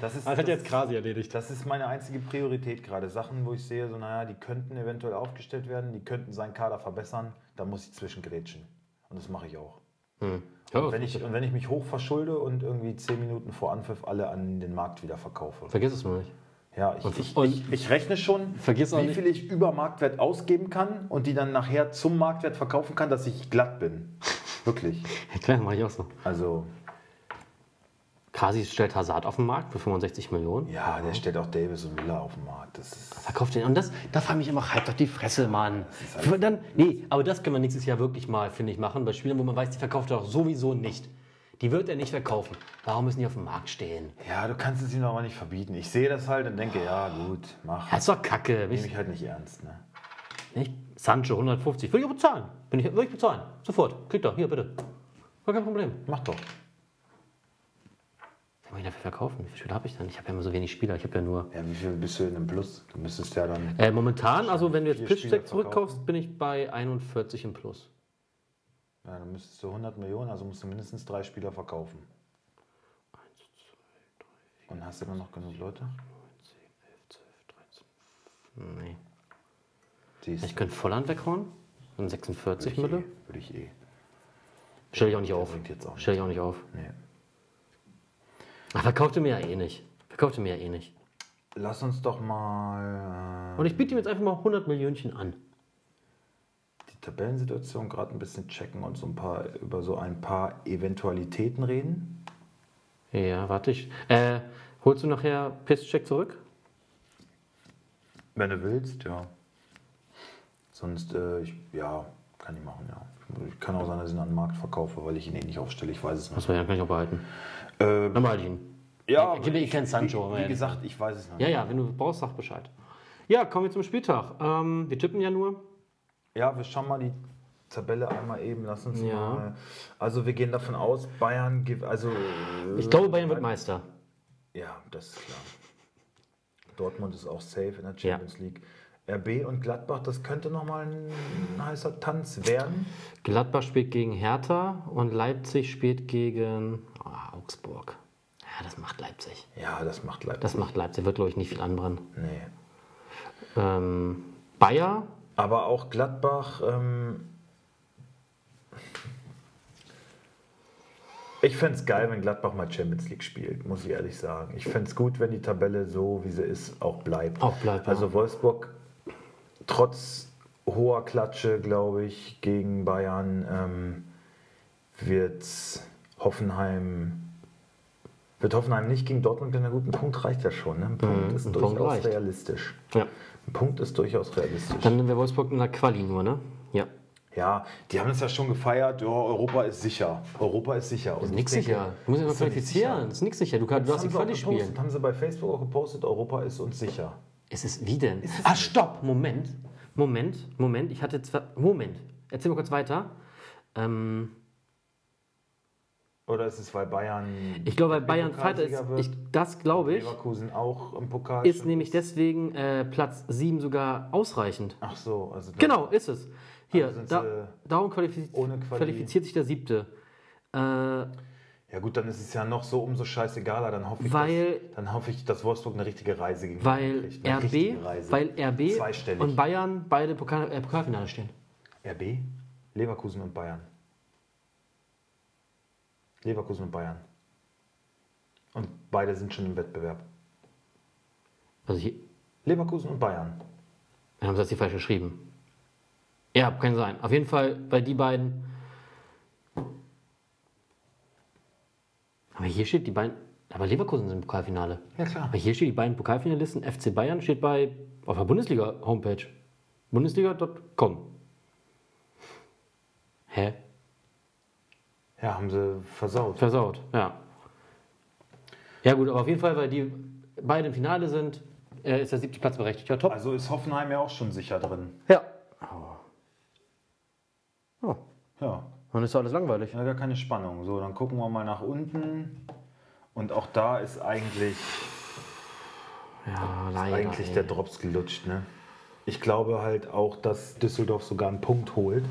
Das ist, Das hat jetzt Krasi erledigt. das ist meine einzige Priorität gerade. Sachen, wo ich sehe, so, naja, die könnten eventuell aufgestellt werden, die könnten seinen Kader verbessern, da muss ich zwischengrätschen. Und das mache ich auch. Hm. Ja, Und wenn, ich, und wenn ich mich hoch verschulde und irgendwie zehn Minuten vor Anpfiff alle an den Markt wieder verkaufe. vergiss es nur nicht. Ja, ich, Und- ich, ich, ich rechne schon, Vergiss wie viel ich über Marktwert ausgeben kann und die dann nachher zum Marktwert verkaufen kann, dass ich glatt bin. Wirklich. Ja, [LAUGHS] klar, mache ich auch so. Also Quasi stellt Hazard auf den Markt für 65 Millionen. Ja, der stellt auch Davis und Müller auf den Markt. Das ist, Verkauft den. Und das, da frage ich mich immer, halt doch die Fresse, Mann. Dann, nee, aber das können wir nächstes Jahr wirklich mal, finde ich, machen. Bei Spielern, wo man weiß, die verkauft er doch sowieso nicht. Die wird er nicht verkaufen. Warum müssen die auf dem Markt stehen? ja, du kannst es ihm aber nicht verbieten. Ich sehe das halt und denke, ja gut, mach. Das ist doch kacke. Nehme Ich, halt nicht ernst. Ne? nicht? Sancho 150. Will ich aber bezahlen. Bin ich, will ich bezahlen. Sofort. Kriegt doch. Hier, bitte. Gar kein Problem. Mach doch. Was soll ich dafür verkaufen? Wie viele Spieler habe ich denn? Ich habe ja immer so wenig Spieler. Ich habe ja nur. Ja, wie viel bist du in einem Plus? Du müsstest ja dann. Äh, momentan, also wenn du jetzt Spieler zurückkaufst, bin ich bei 41 im Plus. Ja, dann müsstest du 100 Millionen, also musst du mindestens drei Spieler verkaufen. Und hast du dann noch genug Leute? 10, 11, 12, 13. Nee. Siehst Ich könnte Volland weghauen. Dann 46 würde Mille. ich, eh, würde ich eh. Stell ich auch nicht auf. bringt jetzt auch. Stell ich auch nicht auf. Nee. Ach, verkaufte mir ja eh nicht. Verkaufte mir ja eh nicht. Lass uns doch mal äh, Und ich biete ihm jetzt einfach mal 100 Millionchen an. Tabellensituation gerade ein bisschen checken und so ein paar über so ein paar Eventualitäten reden. Ja, warte ich. Äh, holst du nachher Pisscheck zurück? Wenn du willst, ja. Sonst, äh, ich, ja, kann ich machen, ja. Ich kann auch sein, dass ich ihn an den Markt verkaufe, weil ich ihn eh nicht aufstelle. Ich weiß es nicht. Achso, ja, kann ich auch behalten. Äh, Dann behalte ich ihn. ja, Ich- ich kenn Sancho, aber Wie, wie gesagt, ich weiß es noch Ja, nicht. ja, wenn du brauchst, sag Bescheid. Ja, kommen wir zum Spieltag. Ähm, wir tippen ja nur. Ja, wir schauen mal die Tabelle einmal eben. Lass uns Ja. mal. Also, wir gehen davon aus, Bayern gibt. Also, Ich glaube, Bayern wird Meister. Ja, das ist klar. Dortmund ist auch safe in der Champions League. RB und Gladbach, das könnte nochmal ein heißer Tanz werden. Gladbach spielt gegen Hertha und Leipzig spielt gegen ah, Augsburg. Ja, das macht Leipzig. Ja, das macht Leipzig. Das macht Leipzig. Wird, glaube ich, nicht viel anbrennen. nee. Ähm, Bayer, Aber auch Gladbach. Ähm ich fände es geil, wenn Gladbach mal Champions League spielt, muss ich ehrlich sagen. Ich fände es gut, wenn die Tabelle so, wie sie ist, auch bleibt. Auch bleibt. Also Wolfsburg, trotz hoher Klatsche, glaube ich, gegen Bayern, ähm, wird Hoffenheim. Wird Hoffenheim nicht gegen Dortmund gewinnen? Na gut, ein Punkt reicht ja schon. Ne? Ein Punkt ist ein Punkt durchaus realistisch. ja. Ein Punkt ist durchaus realistisch. Dann nehmen wir Wolfsburg in der Quali nur, ne? Ja. Ja, die haben es ja schon gefeiert. Ja, Europa ist sicher. Europa ist sicher. Und Nix ich denke, sicher. Du musst dich mal ist qualifizieren. sicher. Das ist nichts sicher. Du, kannst, du Das darfst die Quali gepostet, spielen. haben sie bei Facebook auch gepostet, Europa ist uns sicher. Ist es wie denn? Ah, stopp! Moment. Moment, Moment. Ich hatte zwar. Moment. Erzähl mal kurz weiter. Ähm, Oder ist es, weil Bayern. ich glaube, weil Bayern Zweiter ist. Ich, das glaube ich. Leverkusen auch im Pokal. Ist nämlich deswegen äh, Platz 7 sogar ausreichend. Ach so, also. Genau, ist es. Hier, Also da, darum qualifiz ohne Quali- qualifiziert sich der siebte. Äh, Ja, gut, dann ist es ja noch so umso scheißegaler. Dann hoffe ich, Weil- dass, dann hoffe ich dass Wolfsburg eine richtige Reise gegen weil kriegt. RB, richtige Reise. weil RB und Bayern beide Pokal, äh, Pokalfinale stehen. RB, Leverkusen und Bayern. Leverkusen und Bayern. Und beide sind schon im Wettbewerb. Also hier, Leverkusen und Bayern. Wir haben das hier falsch geschrieben. Ja, kann sein. Auf jeden Fall bei die beiden. Aber hier steht die beiden. Aber Leverkusen sind im Pokalfinale. Ja, klar. Aber hier steht die beiden Pokalfinalisten. FC Bayern steht bei auf der Bundesliga-Homepage. Bundesliga.com. Hä? Ja, haben sie versaut. Versaut, ja. Ja, gut, aber auf jeden Fall, weil die beide im Finale sind, äh, ist der siebte Platz berechtigt. Ja, top. Also ist Hoffenheim ja auch schon sicher drin. ja. Oh, Ja, dann ist doch alles langweilig. ja gar keine Spannung. So, dann gucken wir mal nach unten. Und auch da ist eigentlich, Ja, leider. eigentlich ey. der Drops gelutscht. Ne? Ich glaube halt auch, dass Düsseldorf sogar einen Punkt holt.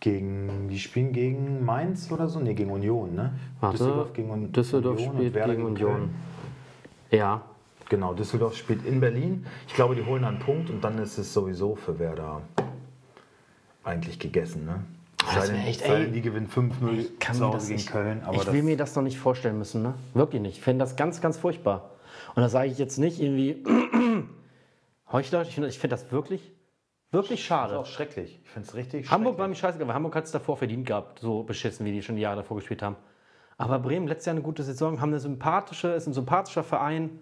Gegen, die spielen gegen Mainz oder so? Ne, gegen Union, ne? Warte, Düsseldorf gegen Un- Düsseldorf Union spielt gegen Köln. Union. Ja, Genau, Düsseldorf spielt in Berlin. Ich glaube, die holen einen Punkt und dann ist es sowieso für Werder eigentlich gegessen. Ne? Das Sei wär denn- echt, ey. die gewinnen 5-0 kann zu Hause das gegen Köln. Ich das, will mir das noch nicht vorstellen müssen, ne? Wirklich nicht. Ich finde das ganz, ganz furchtbar. Und das sage ich jetzt nicht irgendwie [CLEARS THROAT] heuchlerisch. Ich finde ich finde das wirklich, wirklich das ist schade. auch schrecklich. Ich finde es richtig Hamburg war mir scheißegal, weil Hamburg hat es davor verdient gehabt, so beschissen, wie die schon die Jahre davor gespielt haben. Aber Bremen letztes Jahr eine gute Saison, haben eine sympathische, ist ein sympathischer Verein,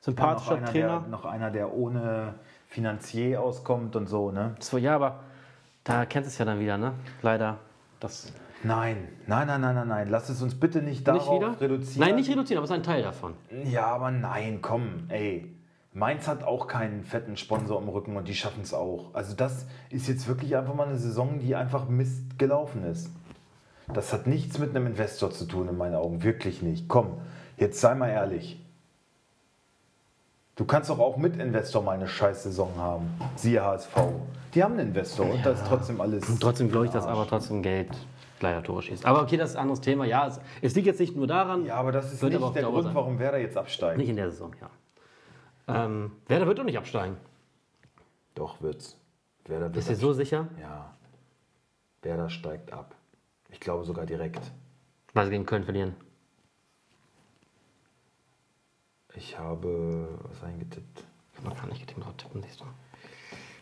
sympathischer noch einer, Trainer. Der, noch einer, der ohne Finanzier auskommt und so, ne? So, ja, aber da kennt es ja dann wieder, ne? Leider. Das Nein, nein, nein, nein, nein, nein. Lass es uns bitte nicht nicht darauf wieder? reduzieren. Nein, nicht reduzieren, aber es ist ein Teil davon. Ja, aber nein, komm, ey. Mainz hat auch keinen fetten Sponsor im Rücken und die schaffen es auch. Also das ist jetzt wirklich einfach mal eine Saison, die einfach Mist gelaufen ist. Das hat nichts mit einem Investor zu tun in meinen Augen, wirklich nicht. Komm, jetzt sei mal ehrlich. Du kannst doch auch mit Investor mal eine scheiß Saison haben. Siehe HSV. Die haben einen Investor und da ist trotzdem alles. Und trotzdem glaube ich, dass aber trotzdem Geld leider Tore schießt. Aber okay, das ist ein anderes Thema. Ja, es, es liegt jetzt nicht nur daran. Ja, aber das ist nicht aber der Grund, sein. warum Werder jetzt absteigt. Nicht in der Saison, ja. Ähm, Werder wird doch nicht absteigen. Doch, wird's. Werder wird Bist du dir so sicher? Ja. Werder steigt ab. Ich glaube sogar direkt. Weil sie gegen Köln verlieren. Ich habe was eingetippt. Ich habe noch gar nicht getippt, drauf tippen, siehst du.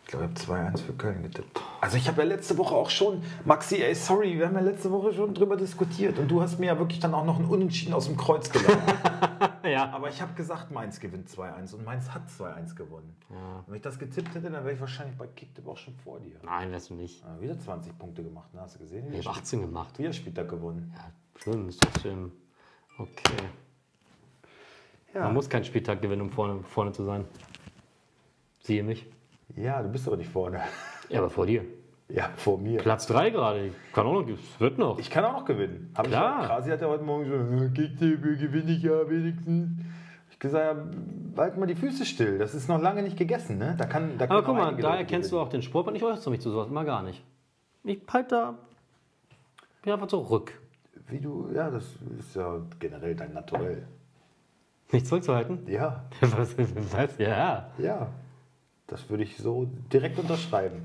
Ich glaube, ich habe 2-1 für Köln getippt. Also ich habe ja letzte Woche auch schon, Maxi, ey, sorry, wir haben ja letzte Woche schon drüber diskutiert und du hast mir ja wirklich dann auch noch ein Unentschieden aus dem Kreuz gelassen. [LAUGHS] [LAUGHS] Ja. Aber ich habe gesagt, Mainz gewinnt 2-1 und Mainz hat 2-1 gewonnen. Ja. Wenn ich das getippt hätte, dann wäre ich wahrscheinlich bei Kicktipp auch schon vor dir. Nein, wärst du nicht. Ja, wieder 20 Punkte gemacht, ne? hast du gesehen? Ich habe 18 gemacht. wieder Spieltag gewonnen. Ja, schlimm, ist trotzdem. Okay. Ja. Man muss keinen Spieltag gewinnen, um vorne, vorne zu sein. Siehe mich. ja, du bist aber nicht vorne. Ja, aber vor dir. Ja, vor mir. Platz 3 gerade. Kann auch noch, es wird noch. Ich kann auch noch gewinnen. Hab Klar. Ich, Krasi hat ja heute Morgen schon, Kicktipp, gewinne ich ja wenigstens. Ich gesagt, ja, halt mal die Füße still. Das ist noch lange nicht gegessen, ne? Da kann, da Aber guck mal, da erkennst du auch den Sport und ich äußere mich zu sowas mal gar nicht. Ich halt da. Bin einfach zurück. Wie du, ja, das ist ja generell dein Naturell. Nicht zurückzuhalten? Ja, [LAUGHS] was? Ja. ja. Das würde ich so direkt unterschreiben.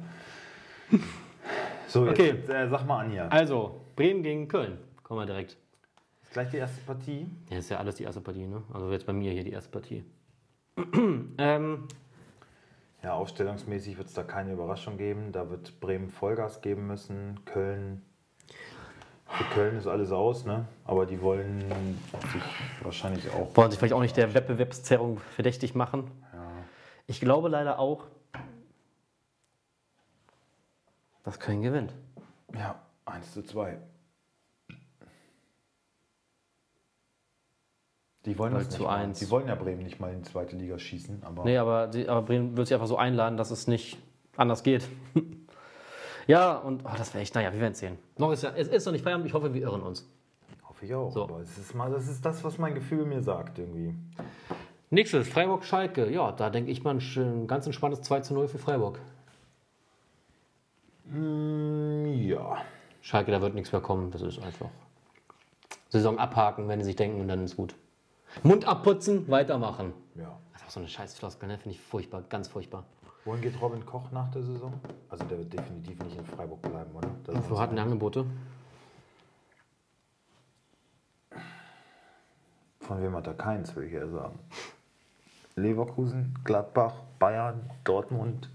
So, jetzt Okay. äh, sag mal Anja. Also, Bremen gegen Köln. Kommen wir direkt. Ist gleich die erste Partie. Ja, ist ja alles die erste Partie, ne? Also jetzt bei mir hier die erste Partie. [CLEARS THROAT] ähm, Ja, aufstellungsmäßig wird es da keine Überraschung geben. Da wird Bremen Vollgas geben müssen. Köln. Für Köln ist alles aus, ne? Aber die wollen sich wahrscheinlich auch. wollen sich vielleicht auch nicht der Wettbewerbszerrung verdächtig machen. Ja. Ich glaube leider auch, dass Köln gewinnt. Ja, 1 zu 2. Die wollen Null das zu nicht mal. eins. Die wollen ja Bremen nicht mal in die zweite Liga schießen, aber Nee, aber, die, aber Bremen wird sich einfach so einladen, dass es nicht anders geht. [LAUGHS] ja, und oh, das wäre echt, naja, wir werden es sehen. Noch ist ja, es ist noch nicht Feierabend, ich hoffe, wir irren uns. hoffe ich auch. So. Aber es ist mal, das ist das, was mein Gefühl mir sagt irgendwie. Nächstes, Freiburg-Schalke. Ja, da denke ich mal ein, ganz entspanntes 2 zu 0 für Freiburg. Mm, ja. Schalke, da wird nichts mehr kommen, das ist einfach. Saison abhaken, wenn sie sich denken, und dann ist gut. Mund abputzen, weitermachen. Ja. Das ist auch so eine scheiß Floskel, ne? Finde ich furchtbar, ganz furchtbar. Wohin geht Robin Koch nach der Saison? Also der wird definitiv nicht in Freiburg bleiben, oder? Da sind wir Wir uns hatten einig. Angebote. Von wem hat er keins, würde ich eher sagen. Leverkusen, Gladbach, Bayern, Dortmund,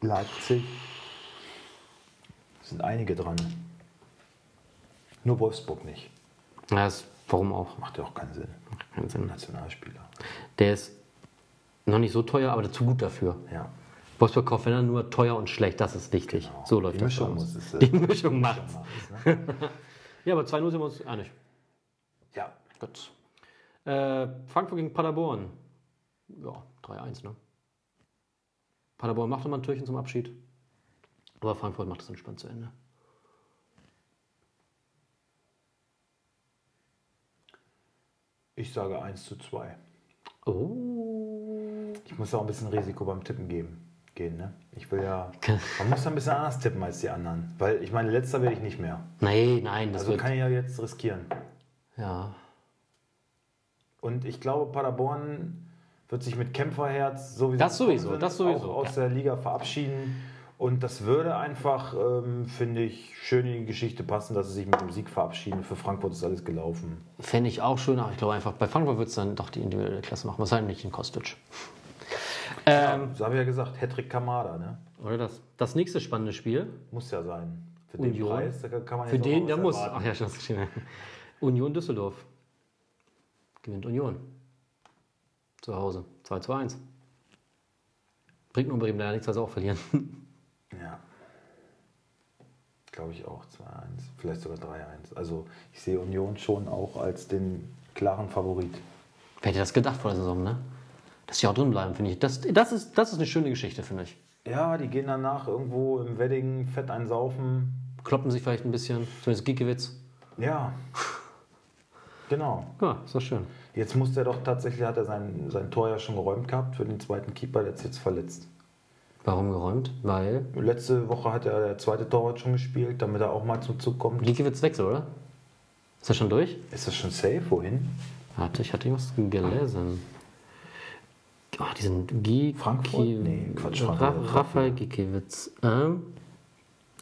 Leipzig. Sind einige dran. Nur Wolfsburg nicht. Ja, das, warum auch? Macht ja auch keinen Sinn. Keinen Sinn. Nationalspieler. Der ist noch nicht so teuer, aber zu gut dafür. Ja. Wolfsburg kauft wenn er nur teuer und schlecht, das ist wichtig. Genau. So läuft Die das. Mischung muss es, äh, Die Mischung macht's, ne? [LAUGHS] Ja, aber 2-0 sind wir uns einig. ja. Gut. Äh, Frankfurt gegen Paderborn. Ja, 3-1, ne? Paderborn macht nochmal ein Türchen zum Abschied. Aber Frankfurt macht es entspannt zu Ende. Ich sage 1 zu 2. Oh. Ich muss auch ein bisschen Risiko beim Tippen geben. Gehen, ne? Ich will ja. [LAUGHS] Man muss ja ein bisschen anders tippen als die anderen. Weil ich meine, letzter werde ich nicht mehr. Nein, nein, das Also wird. kann ich ja jetzt riskieren. Ja. Und ich glaube, Paderborn wird sich mit Kämpferherz sowieso, Das sowieso, das sowieso, auch aus der Liga verabschieden. Und das würde einfach, ähm, finde ich, schön in die Geschichte passen, dass sie sich mit dem Sieg verabschieden. Für Frankfurt ist alles gelaufen. Fände ich auch schön, aber ich glaube einfach, bei Frankfurt wird es dann doch die individuelle Klasse machen. Was halt nicht in Kostic. [LAUGHS] Ähm, So habe ich ja gesagt, Hedrick Kamada, ne? oder das, das nächste spannende Spiel. Muss ja sein. Für Union. den Preis da kann man Für jetzt auch den, der muss. erwarten. Ach ja, schon geschrieben. Union Düsseldorf. Gewinnt Union. Zu Hause. 2 zu 1. Bringt nur Bremen leider nichts, sie auch verlieren. [LAUGHS] Ja. Glaube ich auch 2-1, vielleicht sogar 3-1. Also ich sehe Union schon auch als den klaren Favorit. Wer hätte das gedacht vor der Saison, ne? Dass sie auch drin bleiben, finde ich. Das, das, ist, das ist eine schöne Geschichte, finde ich. Ja, die gehen danach irgendwo im Wedding fett einsaufen. Kloppen sich vielleicht ein bisschen, zumindest Giekewitz. Ja. Genau. Ja, ist doch schön. Jetzt muss der doch tatsächlich, hat er sein, sein Tor ja schon geräumt gehabt für den zweiten Keeper, der ist jetzt verletzt. Warum geräumt? Weil Letzte Woche hat er der zweite Torwart schon gespielt, damit er auch mal zum Zug kommt. Giekewitz wechselt, oder? Ist das schon durch? Ist das schon safe? Wohin? Warte, ich hatte irgendwas gelesen. Oh, diesen Gieki... Frankfurt? Nee, Quatsch, Ra Frankfurt. Raphael Giekewitz. Ähm,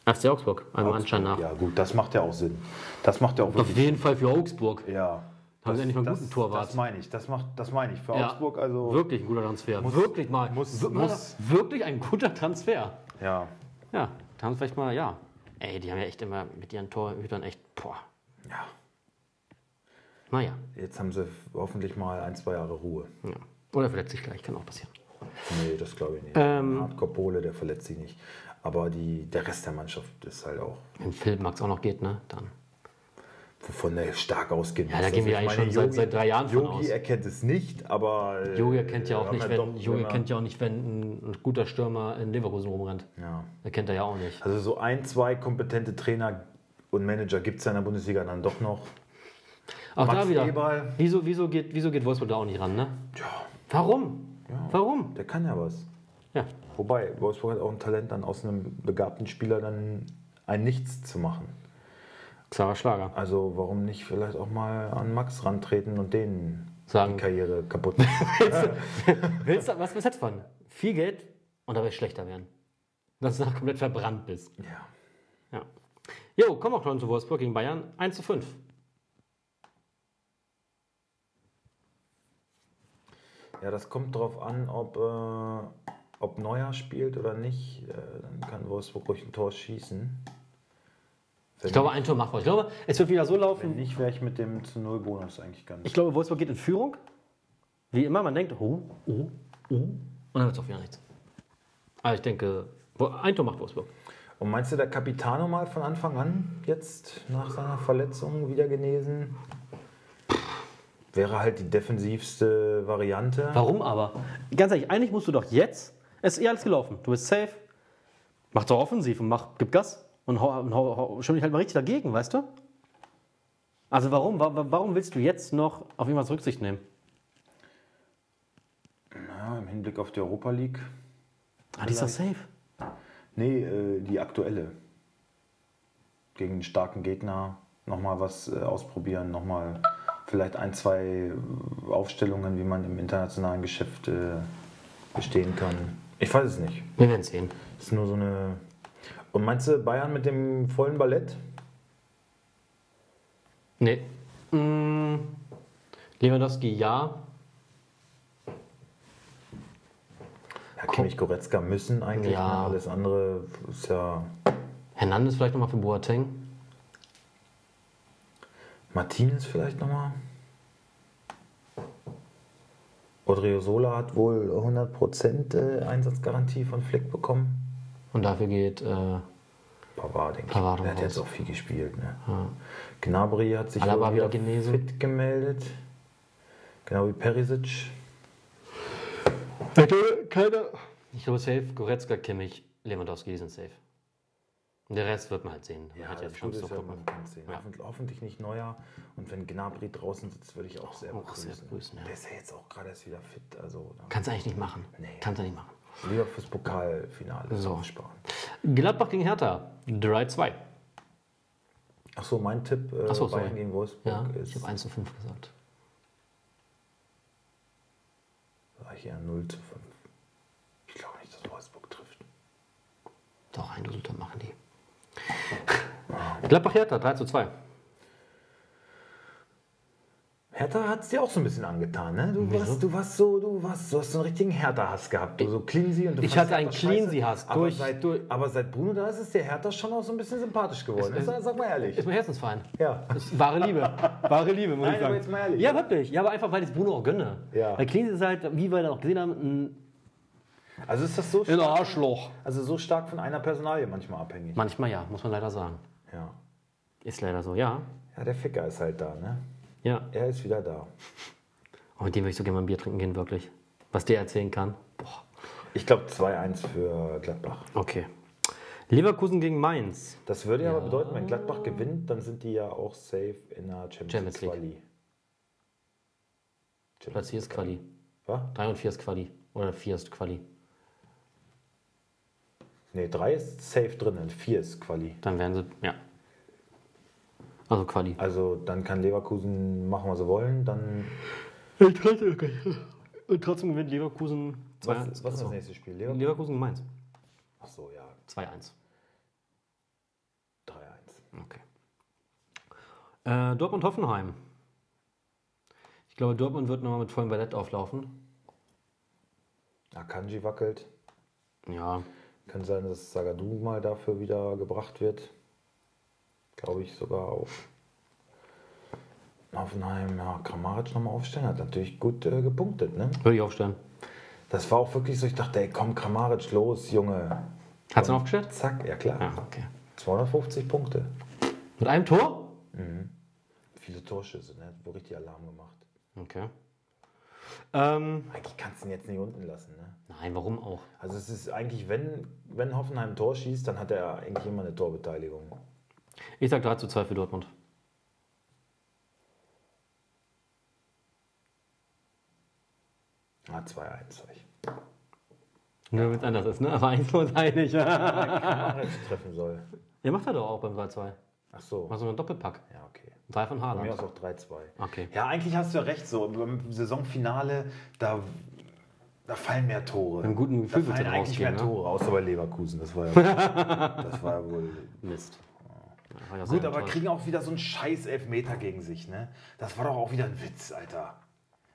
FC Augsburg, einem Anschein nach. Ja, gut, das macht ja auch Sinn. Das macht ja auch Auf jeden Fall für Augsburg. Ja. Haben sie Das- endlich mal einen das, guten Torwart. Das meine ich, das, macht, das meine ich. Für Ja, Augsburg, also. Wirklich ein guter Transfer. Muss- wirklich mal. muss- muss- Wirklich ein guter Transfer. Ja. Ja, da haben sie vielleicht mal, ja. Ey, die haben ja echt immer mit ihren Torhütern echt, boah. ja. Naja. Jetzt haben sie hoffentlich mal ein, zwei Jahre Ruhe. Ja. Oder verletzt sich gleich, kann auch passieren. Nee, das glaube ich nicht. Ähm. Hardcore Pole, der verletzt sich nicht. Aber die, der Rest der Mannschaft ist halt auch, Wenn Philipp Max auch noch geht, ne? Dann. Wovon der stark ausgehen Ja, da gehen wir ich eigentlich meine, schon seit- Yogi- seit drei Jahren von Yogi aus. erkennt es nicht, aber. äh, Yogi erkennt ja auch haben nicht, wenn, Yogi erkennt ja auch nicht, wenn ein, ein guter Stürmer in Leverkusen rumrennt. Ja. Erkennt er ja auch nicht. Also so ein, zwei kompetente Trainer und Manager gibt es ja in der Bundesliga dann doch noch. Auch Max da wieder. Eberl. Wieso, wieso, geht, wieso geht Wolfsburg da auch nicht ran, ne? Ja, Warum? Ja. Warum? der kann ja was. Ja. Wobei, Wolfsburg hat auch ein Talent, dann aus einem begabten Spieler dann ein Nichts zu machen. Klarer Schlager. Also warum nicht vielleicht auch mal an Max rantreten und den Sagen. die Karriere kaputt [LAUGHS] machen? Willst du, was, hättest du von? Viel Geld und dabei schlechter werden. Dass du nachher komplett verbrannt bist. ja. Ja. Jo, komm auch schon zu Wolfsburg gegen Bayern. 1 zu 5. ja, das kommt darauf an, ob, äh, ob Neuer spielt oder nicht. Äh, dann kann Wolfsburg ruhig ein Tor schießen. Wenn Ich glaube, ein Tor macht Wolfsburg. Ich glaube, es wird wieder so Wenn laufen. nicht, wäre ich mit dem zu Null Bonus eigentlich ganz. Ich glaube, Wolfsburg geht in Führung. Wie immer, man denkt, oh, oh, oh. Und dann wird es auch wieder nichts. Aber ich denke, ein Tor macht Wolfsburg. Und meinst du, der Capitano mal von Anfang an jetzt nach seiner Verletzung wieder genesen? Wäre halt die defensivste Variante. Warum aber? Ganz ehrlich, eigentlich musst du doch jetzt, es ist eh alles gelaufen, du bist safe, mach doch offensiv und mach, gib Gas und hau, und hau, hau, dich halt mal richtig dagegen, weißt du? Also warum, wa- wa- warum willst du jetzt noch auf irgendwas Rücksicht nehmen? Ja, Im Hinblick auf die Europa League. Ah, die ist doch safe. Nee, äh, die aktuelle. Gegen einen starken Gegner nochmal was äh, ausprobieren, nochmal vielleicht ein, zwei Aufstellungen, wie man im internationalen Geschäft äh, bestehen kann. Ich weiß es nicht. Wir werden sehen. Das ist nur so eine. Und meinst du Bayern mit dem vollen Ballett? Nee. Mm, Lewandowski ja. Ja, Kimmich, Goretzka müssen eigentlich. Ja. Ne? Alles andere ist ja. Hernandez vielleicht nochmal für Boateng. Martinez vielleicht nochmal. Odriozola hat wohl 100% äh, Einsatzgarantie von Flick bekommen. Und dafür geht, äh, Pavard, denke ich. Pavard Der hat jetzt auch viel gespielt. Ne? Gnabry hat sich Alaba wieder genesen. fit gemeldet. Genau wie Perisic. keine. Ich glaube, safe, Goretzka, Kimmich, Lewandowski, die sind safe. Und der Rest wird man halt sehen. Man hat ja das Chance Gute ist ja, gucken. man kann sehen. Ja. Hoffentlich, hoffentlich nicht neuer. Und wenn Gnabry draußen sitzt, würde ich auch sehr auch begrüßen. sehr begrüßen, ja. Der ist ja jetzt auch gerade erst wieder fit. Also da Kannst du eigentlich nicht machen. Nee. Kannst du nicht machen. Lieber fürs Pokalfinale So. Gladbach gegen Hertha. 3-2. Achso, mein Tipp äh, Ach so, sorry. Bayern gegen Wolfsburg Ja, ist ich habe 1 zu 5 gesagt. sag ich eher 0 zu 5. Ich glaube nicht, dass Wolfsburg trifft. Doch, ein Resultat machen die. Gladbach Hertha, 3 zu 2. Hertha hat es dir auch so ein bisschen angetan, ne? Du warst, du warst so, du warst, du hast so einen richtigen Hertha-Hass gehabt. Du so Cleansy und du Ich hatte einen. Cleansy-Hass Aber, durch- seit, durch- aber seit Bruno da ist, ist der Hertha schon auch so ein bisschen sympathisch geworden. Es- sag, sag mal ehrlich. Ist mein Herzensverein. Ja. Ist wahre Liebe. Wahre Liebe, muss Nein, ich sagen. aber jetzt mal ehrlich. Ja, wirklich. Ja, aber einfach, weil ich es Bruno auch gönne. Ja. Weil Cleansy ist halt, wie wir da auch gesehen haben, ein, Also ist das so ein stark, Arschloch. also so stark von einer Personalie manchmal abhängig. Manchmal ja, muss man leider sagen. Ja. Ist leider so, ja. Ja, der Ficker ist halt da, ne? Ja. Er ist wieder da. Oh, mit dem würde ich so gerne mal ein Bier trinken gehen, wirklich. Was der erzählen kann. Boah. Ich glaube 2-1 für Gladbach. Okay. Leverkusen gegen Mainz. Das würde ja aber bedeuten, wenn Gladbach gewinnt, dann sind die ja auch safe in der Champions, Champions League. Quali. Platz 4 ist Quali. Was? 3 und 4 ist Quali. Oder 4 ist Quali. Nee, 3 ist safe drin, 4 ist Quali. Dann werden sie, ja. Also Quali. Also dann kann Leverkusen machen, was sie wollen. Dann Und trotzdem gewinnt Leverkusen 2-1. was, was ist das nächste Spiel? Leverkusen? Leverkusen Mainz. Ach so, ja, 2-1. 3-1. Okay. Äh, Dortmund-Hoffenheim. Ich glaube, Dortmund wird nochmal mit vollem Ballett auflaufen. Akanji wackelt. Ja, Kann sein, dass Sagadou mal dafür wieder gebracht wird. Glaube ich sogar auch. Hoffenheim, ja, Kramaric nochmal aufstellen, hat natürlich gut äh, gepunktet, ne? würde ich aufstellen. Das war auch wirklich so, ich dachte, ey, komm, Kramaric, los, Junge. Hat sie aufgestellt? Zack, ja klar. Ja, okay. 250 Punkte. Mit einem Tor? Viele Torschüsse, ne? Wo richtig Alarm gemacht. Okay. Ähm, Eigentlich kannst du ihn jetzt nicht unten lassen, ne? nein, warum auch? Also es ist eigentlich, wenn, wenn Hoffenheim ein Tor schießt, dann hat er eigentlich immer eine Torbeteiligung. Ich sag 3 zu 2 für Dortmund. Ah, 2-1 sag ich. Nur wenn es anders ist, ne? Aber [LAUGHS] eins muss einig. ja, treffen soll. macht er doch auch beim 3-2. Ach so. Macht so einen Doppelpack. Ja, okay. Drei von Von mir Haaland. aus auch 3-2. Okay. Ja, eigentlich hast du ja recht, so im Saisonfinale, da, da fallen mehr Tore. Mit einem guten Gefühl da fallen eigentlich mehr rausgehen, ne? Tore, außer bei Leverkusen. Das war ja, [LAUGHS] das war ja wohl. Mist. Ja, Gut, aber kriegen auch wieder so einen scheiß Elfmeter gegen sich, ne? Das war doch auch wieder ein Witz, Alter.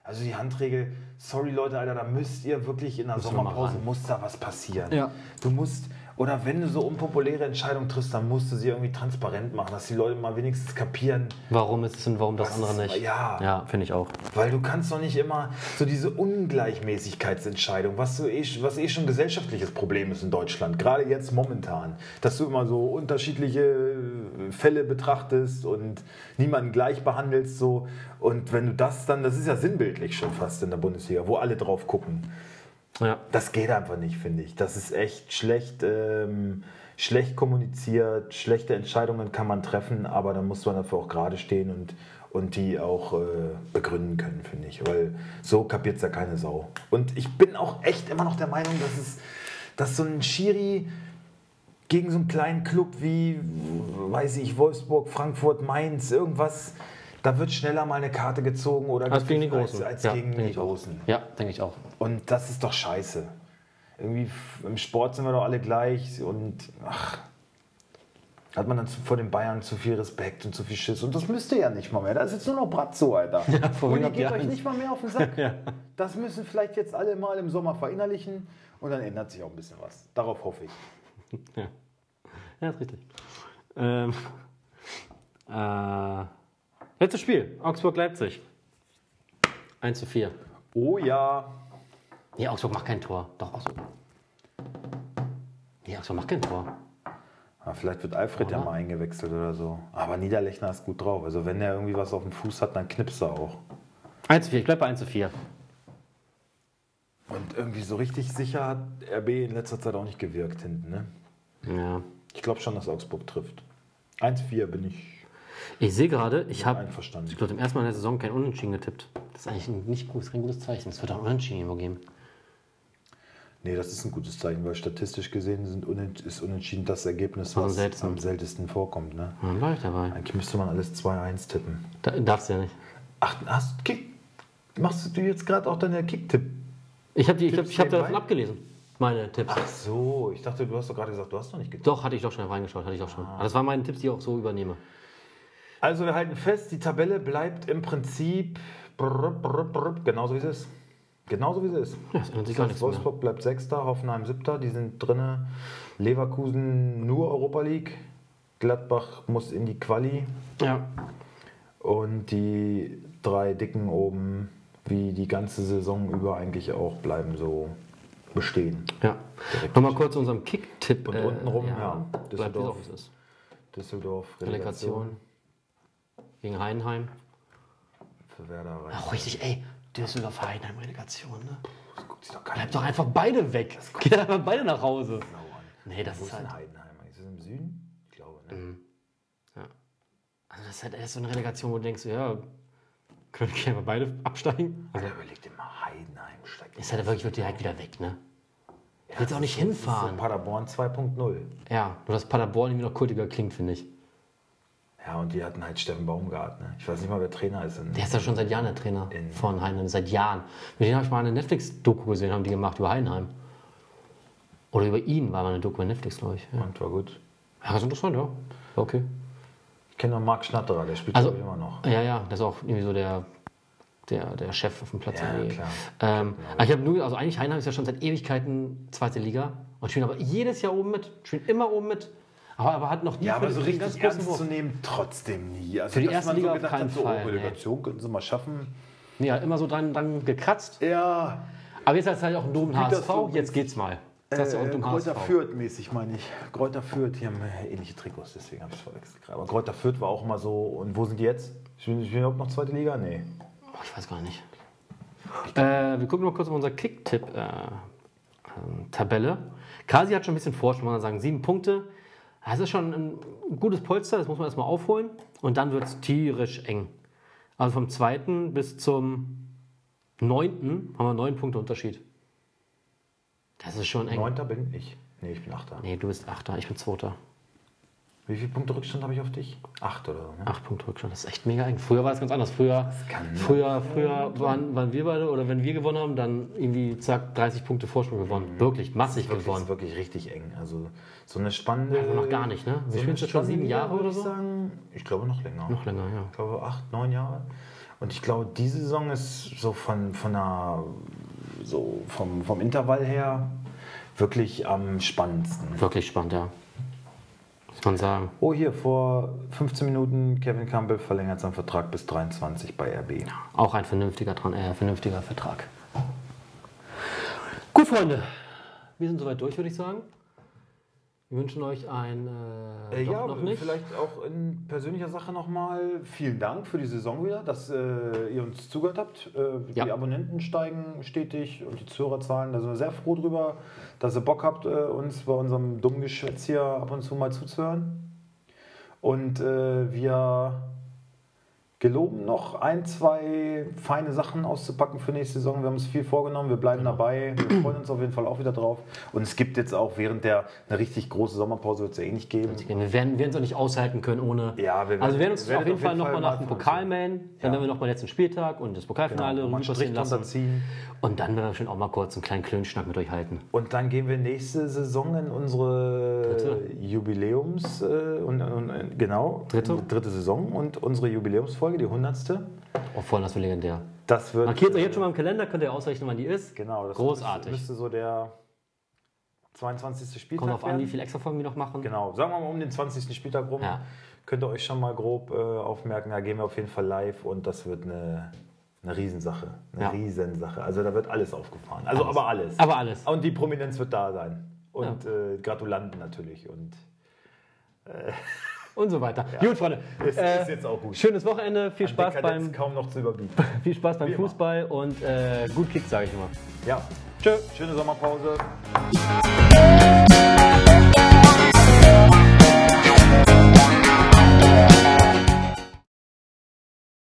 Also die Handregel, sorry Leute, Alter, da müsst ihr wirklich in der Sommerpause, muss da was passieren. Ja. Du musst, oder wenn du so unpopuläre Entscheidungen triffst, dann musst du sie irgendwie transparent machen, dass die Leute mal wenigstens kapieren, Warum ist es und warum das andere nicht? ja. Ja, finde ich auch. weil du kannst doch nicht immer so diese Ungleichmäßigkeitsentscheidung, was, so eh, was eh schon ein gesellschaftliches Problem ist in Deutschland, gerade jetzt momentan, dass du immer so unterschiedliche äh, Fälle betrachtest und niemanden gleich behandelst so und wenn du das dann, das ist ja sinnbildlich schon fast in der Bundesliga, wo alle drauf gucken. Ja. Das geht einfach nicht, finde ich. Das ist echt schlecht, ähm, schlecht kommuniziert, schlechte Entscheidungen kann man treffen, aber dann muss man dafür auch gerade stehen und, und die auch äh, begründen können, finde ich. Weil so kapiert es ja keine Sau. Und ich bin auch echt immer noch der Meinung, dass es, dass so ein Schiri gegen so einen kleinen Club wie, weiß ich, Wolfsburg, Frankfurt, Mainz, irgendwas, da wird schneller mal eine Karte gezogen oder Als gegen die Großen. als, als ja, gegen die. Großen. Ja, denke ich auch. Und das ist doch scheiße. Irgendwie im Sport sind wir doch alle gleich und ach, hat man dann zu, vor den Bayern zu viel Respekt und zu viel Schiss. Und das müsst ihr ja nicht mal mehr. Da ist jetzt nur noch Bratzo, Alter. vorhin und ihr geht euch nicht mal mehr auf den Sack. [LAUGHS] Ja. Das müssen vielleicht jetzt alle mal im Sommer verinnerlichen und dann ändert sich auch ein bisschen was. Darauf hoffe ich. [LAUGHS] Ja, ja ist richtig. Ähm, äh, letztes Spiel, Augsburg-Leipzig. 1 zu 4. Oh ja. Nee, Augsburg macht kein Tor. Doch, Augsburg. Nee, Augsburg macht kein Tor. Ah, vielleicht wird Alfred ja mal eingewechselt oder so. Aber Niederlechner ist gut drauf. Also wenn er irgendwie was auf dem Fuß hat, dann knipst er auch. 1 zu 4, ich bleibe bei 1 zu 4. Und irgendwie so richtig sicher hat RB in letzter Zeit auch nicht gewirkt hinten. Ne? Ja. Ich glaube schon, dass Augsburg trifft. 1-4 bin ich Ich sehe gerade, ich habe, ich glaube, zum ersten Mal in der Saison kein Unentschieden getippt. Das ist eigentlich ein nicht gut, das ist kein gutes Zeichen. Es wird auch ein Unentschieden irgendwo geben. Nee, das ist ein gutes Zeichen, weil statistisch gesehen sind unent ist unentschieden das Ergebnis, Am was seltensten. am seltensten vorkommt. Ne? Dann bleibe ich dabei. Eigentlich müsste man alles 2-1 tippen. Da, darfst du ja nicht. Ach, hast Kick, machst du jetzt gerade auch deine Kick-Tipp? Ich habe ich hab, ich hab davon abgelesen, meine Tipps. Ach so, ich dachte, du hast doch gerade gesagt, du hast noch nicht getippt. Doch, hatte ich doch schon reingeschaut, hatte ich doch schon. Aber das waren meine Tipps, die ich auch so übernehme. Also wir halten fest, die Tabelle bleibt im Prinzip brr, brr, brr, genauso wie es ist. Genauso wie es ist. Ja, es ändert sich gar nichts mehr. Wolfsburg bleibt Sechster, Hoffenheim Siebter, die sind drinne. Leverkusen nur Europa League. Gladbach muss in die Quali. Ja. Und die drei Dicken oben, wie die ganze Saison über eigentlich auch, bleiben so bestehen. ja. Nochmal kurz zu unserem Kick-Tipp. Und untenrum, ja, bleibt wie es Düsseldorf. ist. Düsseldorf, Relegation gegen Heidenheim. Für Werder rein. Ach, richtig, ey. Düsseldorf, Heidenheim, Relegation, ne? Das guckt sich doch keiner Bleibt doch einfach beide weg. Geht einfach beide nach Hause. genau an. Nee, das Wo ist halt. Heidenheim? Ist es im Süden? Ich glaube, ne? Also das ist halt erst so eine Relegation, wo du denkst, ja, können wir einfach beide absteigen? Also Alter, überleg dir mal, Heidenheim steigt. ist halt wirklich, wird direkt wieder weg, ne? Ja, willst auch nicht das ist so hinfahren. Paderborn 2.0. Ja, nur dass Paderborn irgendwie noch kultiger klingt, finde ich. Ja, und die hatten halt Steffen Baumgart. Ne? Ich weiß nicht mal, wer Trainer ist. In, Der ist ja schon seit Jahren der Trainer In- von Heidenheim, seit Jahren. Mit denen habe ich mal eine Netflix-Doku gesehen, haben die gemacht über Heidenheim. Oder über ihn war mal eine Doku bei Netflix, glaube ich. Ja, und war gut. ja ganz interessant, ja. War Okay. Ich kenne noch Marc Schnatterer, der spielt Also, ich, immer noch. ja, ja, das ist auch irgendwie so der, der, der Chef auf dem Platz. Ja, irgendwie. klar. Ähm, aber ich habe nur, also eigentlich Heidenheim ist ja schon seit Ewigkeiten zweite Liga und spielen aber jedes Jahr oben mit, spielen immer oben mit. Aber, aber hat noch nie Ja, aber so ganz richtig großen ernst Wurf. zu nehmen, trotzdem nie. Also, Für die erste Liga so auf keinen hat, so, Fall, Oh, nee. Relegation könnten sie mal schaffen. Nee, ja, immer so dran, dran gekratzt. Ja, Aber jetzt hat es halt auch einen dummen HSV, Gütersloh- jetzt geht's mal. Du auch einen äh, Kräuter. Fürth mäßig meine ich. Kräuter Fürth, die haben äh, ähnliche Trikots, deswegen habe ich es verwechselt. Aber Kräuter Fürth war auch immer so. Und wo sind die jetzt? Spielen die überhaupt noch zweite Liga? Nee. Oh, ich weiß gar nicht. Äh, wir gucken mal kurz auf unsere Kick-Tipp-Tabelle. Kasi hat schon ein bisschen Vorsprung, man sagen. Sieben Punkte. Das ist schon ein gutes Polster, das muss man erstmal aufholen. Und dann wird es tierisch eng. Also vom zweiten bis zum neunten haben wir neun Punkte Unterschied. Das ist schon eng. Neunter bin ich. Nee, ich bin Achter. Nee, du bist Achter, ich bin Zweiter. Wie viele Punkte Rückstand habe ich auf dich? Acht oder so, ne? Acht Punkte Rückstand, das ist echt mega eng. Früher war das ganz anders. Früher, früher, früher waren, waren wir beide, oder wenn wir gewonnen haben, dann irgendwie, zack, 30 Punkte Vorsprung gewonnen. Wirklich, massig Wirklich, gewonnen. ist wirklich richtig eng. Also so eine spannende. Also noch gar nicht, ne? Wir so spielen jetzt schon sieben Jahre oder so? Ich, sagen. ich glaube noch länger. Noch länger, ja. Ich glaube acht, neun Jahre. Und ich glaube, diese Saison ist so von, von einer, so vom, vom Intervall her wirklich am spannendsten. Wirklich spannend, ja. Man sagen. Oh, hier vor 15 Minuten, Kevin Campbell verlängert seinen Vertrag bis 23 bei RB. Auch ein vernünftiger, äh, vernünftiger Vertrag. Gut, Freunde. Wir sind soweit durch, würde ich sagen. Wir wünschen euch ein. Äh, Äh, ja, vielleicht auch in persönlicher Sache nochmal vielen Dank für die Saison wieder, dass äh, ihr uns zugehört habt. Äh, Ja. Die Abonnenten steigen stetig und die Zuhörerzahlen, da sind wir sehr froh drüber, dass ihr Bock habt, äh, uns bei unserem dummen Geschwätz hier ab und zu mal zuzuhören. Und äh, wir geloben noch ein, zwei feine Sachen auszupacken für nächste Saison. Wir haben uns viel vorgenommen, wir bleiben dabei. Wir freuen uns auf jeden Fall auch wieder drauf. Und es gibt jetzt auch während der eine richtig große Sommerpause wird es ja eh nicht geben. Wir werden es auch nicht aushalten können ohne. Ja, wir werden- also wir werden uns wir auf werden jeden Fall nochmal nach dem Pokal melden. Dann Ja. werden wir nochmal den letzten Spieltag und das Pokalfinale Genau, passieren lassen. Und dann werden wir bestimmt auch mal kurz einen kleinen Klönschnack mit euch halten. Und dann gehen wir nächste Saison in unsere Dritte. Jubiläums äh, und, und genau Dritte. dritte Saison und unsere Jubiläumsfolge, die hundertste. Oh, voll, das wird legendär. Das wird Markiert euch jetzt schon mal im Kalender, könnt ihr ausrechnen, wann die ist. genau das Großartig. Müsste, müsste so der 22. Spieltag Kommt auf an, wie viele extra Folgen wir noch machen. Genau, sagen wir mal um den 20. Spieltag rum. Ja. Könnt ihr euch schon mal grob äh, aufmerken, da gehen wir auf jeden Fall live und das wird eine, eine Riesensache. Eine Ja. Riesensache. Also da wird alles aufgefahren. Also Alles. aber alles. Aber alles. Und die Prominenz wird da sein. Und äh, Gratulanten natürlich. Und [LAUGHS] Und so weiter. Gut, Freunde. es Äh, ist jetzt auch gut. Schönes Wochenende, viel Spaß Dekadenz beim, kaum noch zu überbieten. [LAUGHS] viel Spaß beim Wie immer. Fußball und äh, gut Kick, sage ich immer. Ja. Tschö. Schöne Sommerpause.